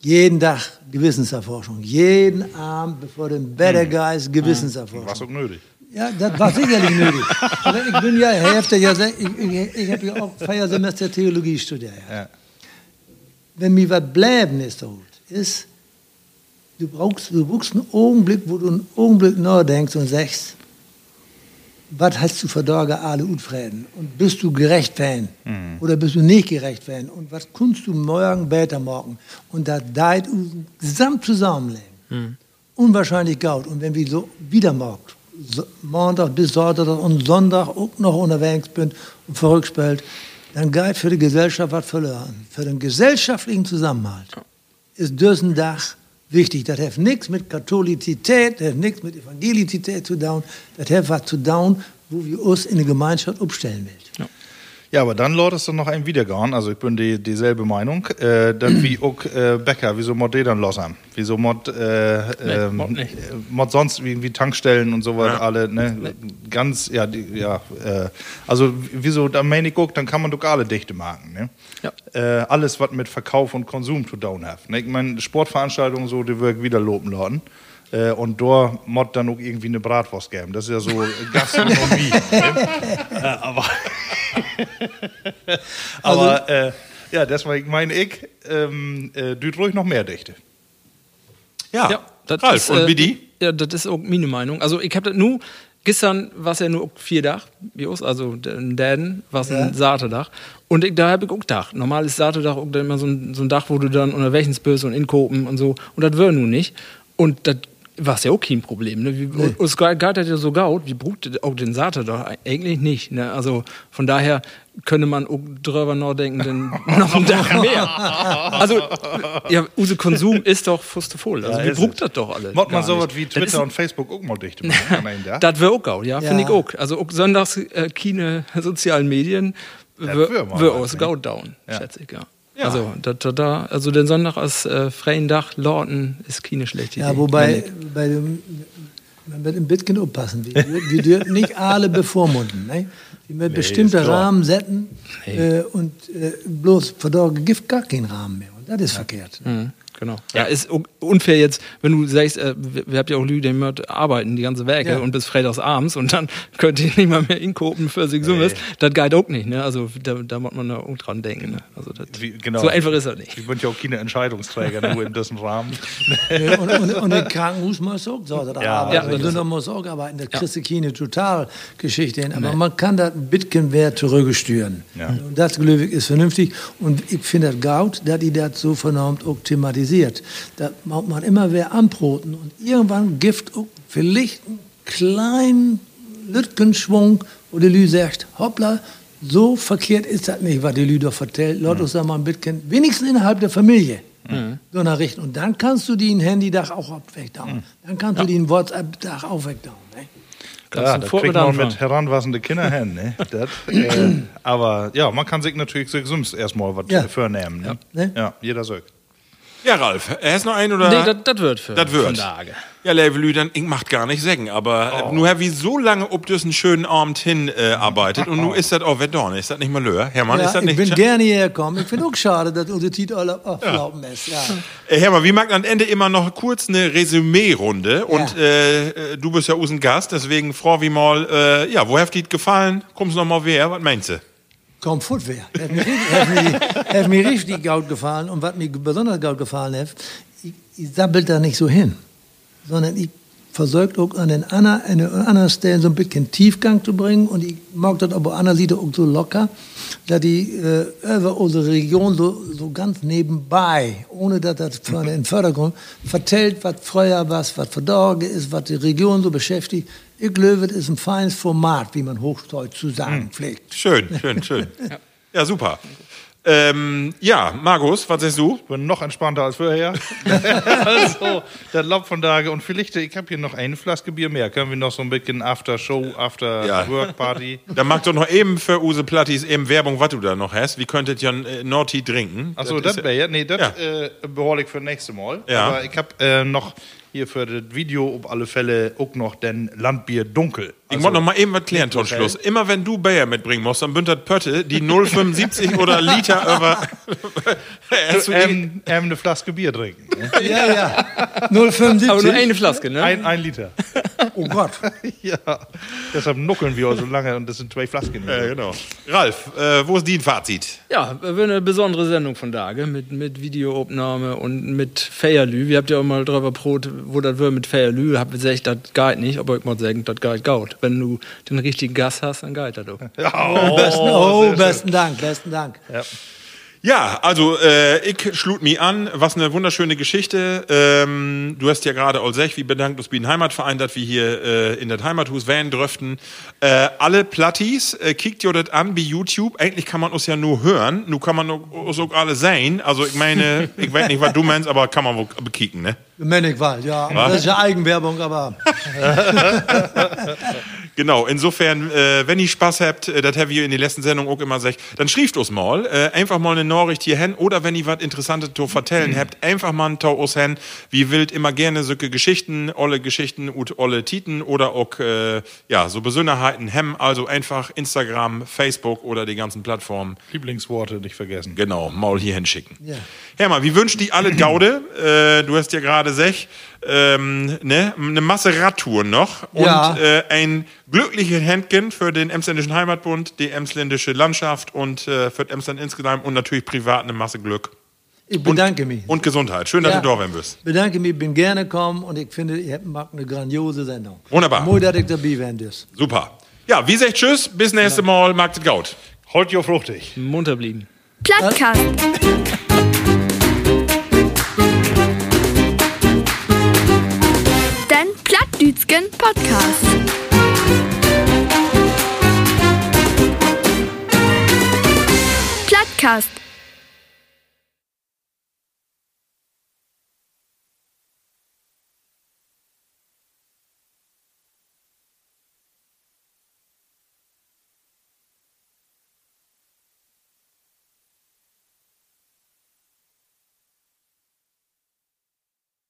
Jeden Tag Gewissenserforschung. Jeden Abend, bevor du im Bett gehst, Gewissenserforschung. Was auch nötig. Ja, das war sicherlich nötig. Aber ich bin ja Hälfte, ja, ich, ich, ich habe ja auch Feiersemester Theologie studiert. Ja. Wenn mir was bleiben ist, ist, du brauchst, du brauchst einen Augenblick, wo du einen Augenblick nachdenkst und sagst, was hast du für alle Utfrieden? Und bist du gerecht werden? Oder bist du nicht gerecht werden? Und was kannst du morgen, später morgen? Und da deit unser gesamt Zusammenleben. Unwahrscheinlich gaut. Und wenn wir so wieder morgen, so, Montag bis Sonntag und Sonntag auch noch unterwegs sind und verrückt spielt, dann geht für die Gesellschaft was verloren. Für den gesellschaftlichen Zusammenhalt ist diesen Dach wichtig. Das hat nichts mit Katholizität, das hat nichts mit Evangelizität zu tun. Das hat was zu tun, wo wir uns in der Gemeinschaft umstellen will. Ja, aber dann läuft es dann noch ein Wiedergehen. Also ich bin die, dieselbe Meinung. Äh, dann wie auch äh, Bäcker, wieso mod dann los haben? Wieso mod, äh, ähm, mod nicht. äh, mod sonst irgendwie Tankstellen und so weiter alle, ne? Ganz, ja, die, ja, äh, also wieso, da meine ich auch, dann kann man doch alle dichte Marken, ne? Ja. Äh, alles, was mit Verkauf und Konsum zu tun hat. Ne? Ich meine, Sportveranstaltungen so, die wird wieder loben lassen. Äh, und da mod dann auch irgendwie eine Bratwurst geben. Das ist ja so Gastronomie. ne? äh, aber aber äh, ja, deswegen meine ich, ähm, äh, du ruhig noch mehr Dichte. Ja, Ja, das Ralf, ist, und äh, wie die? Ja, das ist auch meine Meinung. Also ich habe das nur, gestern war es ja nur vier wie uns, also ein Däden, war es ein Saterdach. Und ich, da habe ich auch Dach. Normal ist Saterdach auch immer so ein, so ein Dach, wo du dann unterwegs bist und inkopen und so. Und das wäre nun nicht. Und das war ja auch kein Problem. Ne? Wie, Und es geht geht das ja so gaut, wie braucht auch den Saterdach eigentlich nicht. Ne? Also von daher könnte man auch drüber nachdenken, denn noch ein Dach mehr. Also, ja, unser Konsum ist doch fuste voll. Also, Ja, braucht es. das doch alle. Mod man sowas wie Twitter und Facebook auch mal Tag? Das wäre auch, ja, finde ich Ja. auch. Also auch sonntags äh, keine sozialen Medien was, aus ne? Gaut down, Ja. schätze ich, ja. Also, da, da, da, also den Sonntag als äh, freien Dach Lorten ist keine schlechte Idee. Ja, wobei bei dem, man wird ein bisschen aufpassen. Wir, dür- wir dürfen nicht alle bevormunden. Ne? Wir müssen bestimmte. Rahmen setzen äh, und äh, bloß verdorben gibt gar keinen Rahmen mehr. Und das ist verkehrt. Mhm, genau. Ja, ist un- unfair jetzt, wenn du sagst, äh, wir, wir habt ja auch Lüge, die arbeiten die ganze Werke Ja. und bis freitags abends und dann könnt ihr nicht mal mehr inkopen für sich Summes. Das geht auch nicht, ne? Also da, da muss man da auch dran denken. Ne? Also das, Wie- genau. So einfach ist das nicht. Ich bin ja auch keine Entscheidungsträger, nur in diesem Rahmen. Und, und, und im Krankenhaus muss auch so da Ja, arbeiten. ja, Ja, das da muss auch arbeiten. Das kriegst du keine Totalgeschichte hin. Aber man kann das ein bisschen mehr zurücksteuern. Ja. Und das, glaube ich, ist vernünftig. Und ich finde das gut, dass die das so vernormt auch thematisiert. Da muss man immer wer anproten. Und irgendwann gibt auch vielleicht einen kleinen Lütgenschwung, wo die Lü sagt, hoppla, so verkehrt ist das nicht, was die Lüder vertellt. Lass uns da mal ein bisschen, wenigstens innerhalb der Familie, so nachrichten. Und dann kannst du die ein Handy-Dach auch wegdauen. Dann kannst du die ein WhatsApp-Dach auch wegdauen. Ne? Ja, du das kriegt mit man mit heranwachsende Kindern hin. Ne? Das, äh, aber ja, man kann sich natürlich so sonst erstmal was Ja. vornehmen. Ne? Ne? Ja, jeder sagt. Ja, Ralf, hast noch einen oder? Nee, das wird für Das wird. Tage. Ja, Levelü, dann ich macht gar nicht sagen, aber Oh. äh, nur hab ich so lange ob das einen schönen Abend hin äh, arbeitet und nun ist das auch Verdorn. Ist das nicht mal löhr? Hermann, ist Ja, das ich nicht bin scha- gerne hierher gekommen. Ich finde auch schade, dass unsere Titel alle auflaufen ist. Ja. Äh, Hermann, wir machen am Ende immer noch kurz eine Resümee-Runde und äh, äh, du bist ja unseren Gast, deswegen frau wie mal, äh, ja, wo hat dir gefallen? Kommst noch mal wer? Was meinst du? Komm, Footwear. Hat mir, hat mir, hat mir richtig gut gefallen. Und was mir besonders gut gefallen hat, ich, ich sabbelt da nicht so hin, sondern ich versucht auch an den anderen, an anderen Stellen so ein bisschen Tiefgang zu bringen. Und ich mag das aber Seite auch so locker, dass die äh, über unsere Region so, so ganz nebenbei, ohne dass das vorne im Vordergrund, vertellt, was früher was, was verdorgen ist, was die Region so beschäftigt. Ich glaube, das ist ein feines Format, wie man Hochdeutsch zu sagen pflegt. Schön, schön, schön. ja. super. Ähm, ja, Markus, was sagst du? Ich bin noch entspannter als vorher. also, der Lob von Tage. Und vielleicht, ich habe hier noch eine Flaske Bier mehr. Können wir noch so ein bisschen After-Show, Ja. After-Work-Party? Dann mach doch noch eben für Use Plattis eben Werbung, was du da noch hast. Wie könntet ihr äh, Naughty trinken? Achso, Das das wäre ja. Nee, das Ja. äh, behole ich für nächste Mal. Ja. Aber ich habe äh, noch hier für das Video auf alle Fälle auch noch den Landbier dunkel. Ich muss noch mal eben was klären zum Schluss. Immer wenn du Bayer mitbringen musst, dann bündert Pötte die 0,75 oder Liter über. Du ähm, ähm, eine Flaske Bier trinken. ne? Ja, ja. 075. Aber nur eine Flaske, ne? Ein, ein Liter. Oh Gott. ja. Deshalb nuckeln wir auch so lange und das sind zwei Flasken. Ja, genau. Ralf, äh, wo ist dein Fazit? Ja, wird eine besondere Sendung von Tage mit, mit Videoaufnahme und mit Feierlü. Wir habt ja auch mal drüber brot, wo das wird mit Feierlü. Habt ihr gesagt, das geht nicht, aber ich muss sagen, das geht gut. Wenn du den richtigen Gast hast, dann geht das auch. besten, oh, besten Dank, besten Dank. Ja, also äh, ich schlug mich an, was eine wunderschöne Geschichte. Ähm, du hast ja gerade all sech, wie bedankt uns wie ein Heimatverein, dass wir hier äh, in das Heimathus wählen dürften. Äh, alle Plattis, äh, kickt ihr das an bei YouTube. Eigentlich kann man uns ja nur hören, nur kann man uns auch alle sehen. Also ich meine, ich weiß nicht, was du meinst, aber kann man wohl bekicken, ne? Männigwald, ja. Das ist ja Eigenwerbung, aber Genau, insofern, äh, wenn ihr Spaß habt, äh, das haben wir in den letzten Sendungen auch immer gesagt, dann schrieft uns mal, äh, einfach mal eine Nachricht hier hin oder wenn ihr was Interessantes zu vertellen habt, einfach mal ein Tau uns hin. Wie wild immer gerne solche Geschichten, olle Geschichten und olle Titen oder auch, äh, ja, so Besonderheiten hem, also einfach Instagram, Facebook oder die ganzen Plattformen, Lieblingsworte nicht vergessen. genau, mal hier hinschicken. Ja. Hermann, wie wünscht die alle Gaude? äh, du hast ja gerade sech, ähm, ne, eine Masse Radtour noch und Ja. äh, ein glückliches Händchen für den Emsländischen Heimatbund, die emsländische Landschaft und äh, für Emsland insgesamt und natürlich privat eine Masse Glück ich bedanke mich. und Gesundheit. Schön, dass Ja. du da sein wirst. bedanke mich, bin gerne gekommen und ich finde, ihr macht eine grandiose Sendung. Wunderbar. Mooi dass ich dabei sein dürft. Super. Ja, wie sagt Tschüss, bis nächste Mal, Markt Gaut. Holt ihr fruchtig. Munter blieben. Plattkast. Den Plattdütschen Podcast. Plattkast.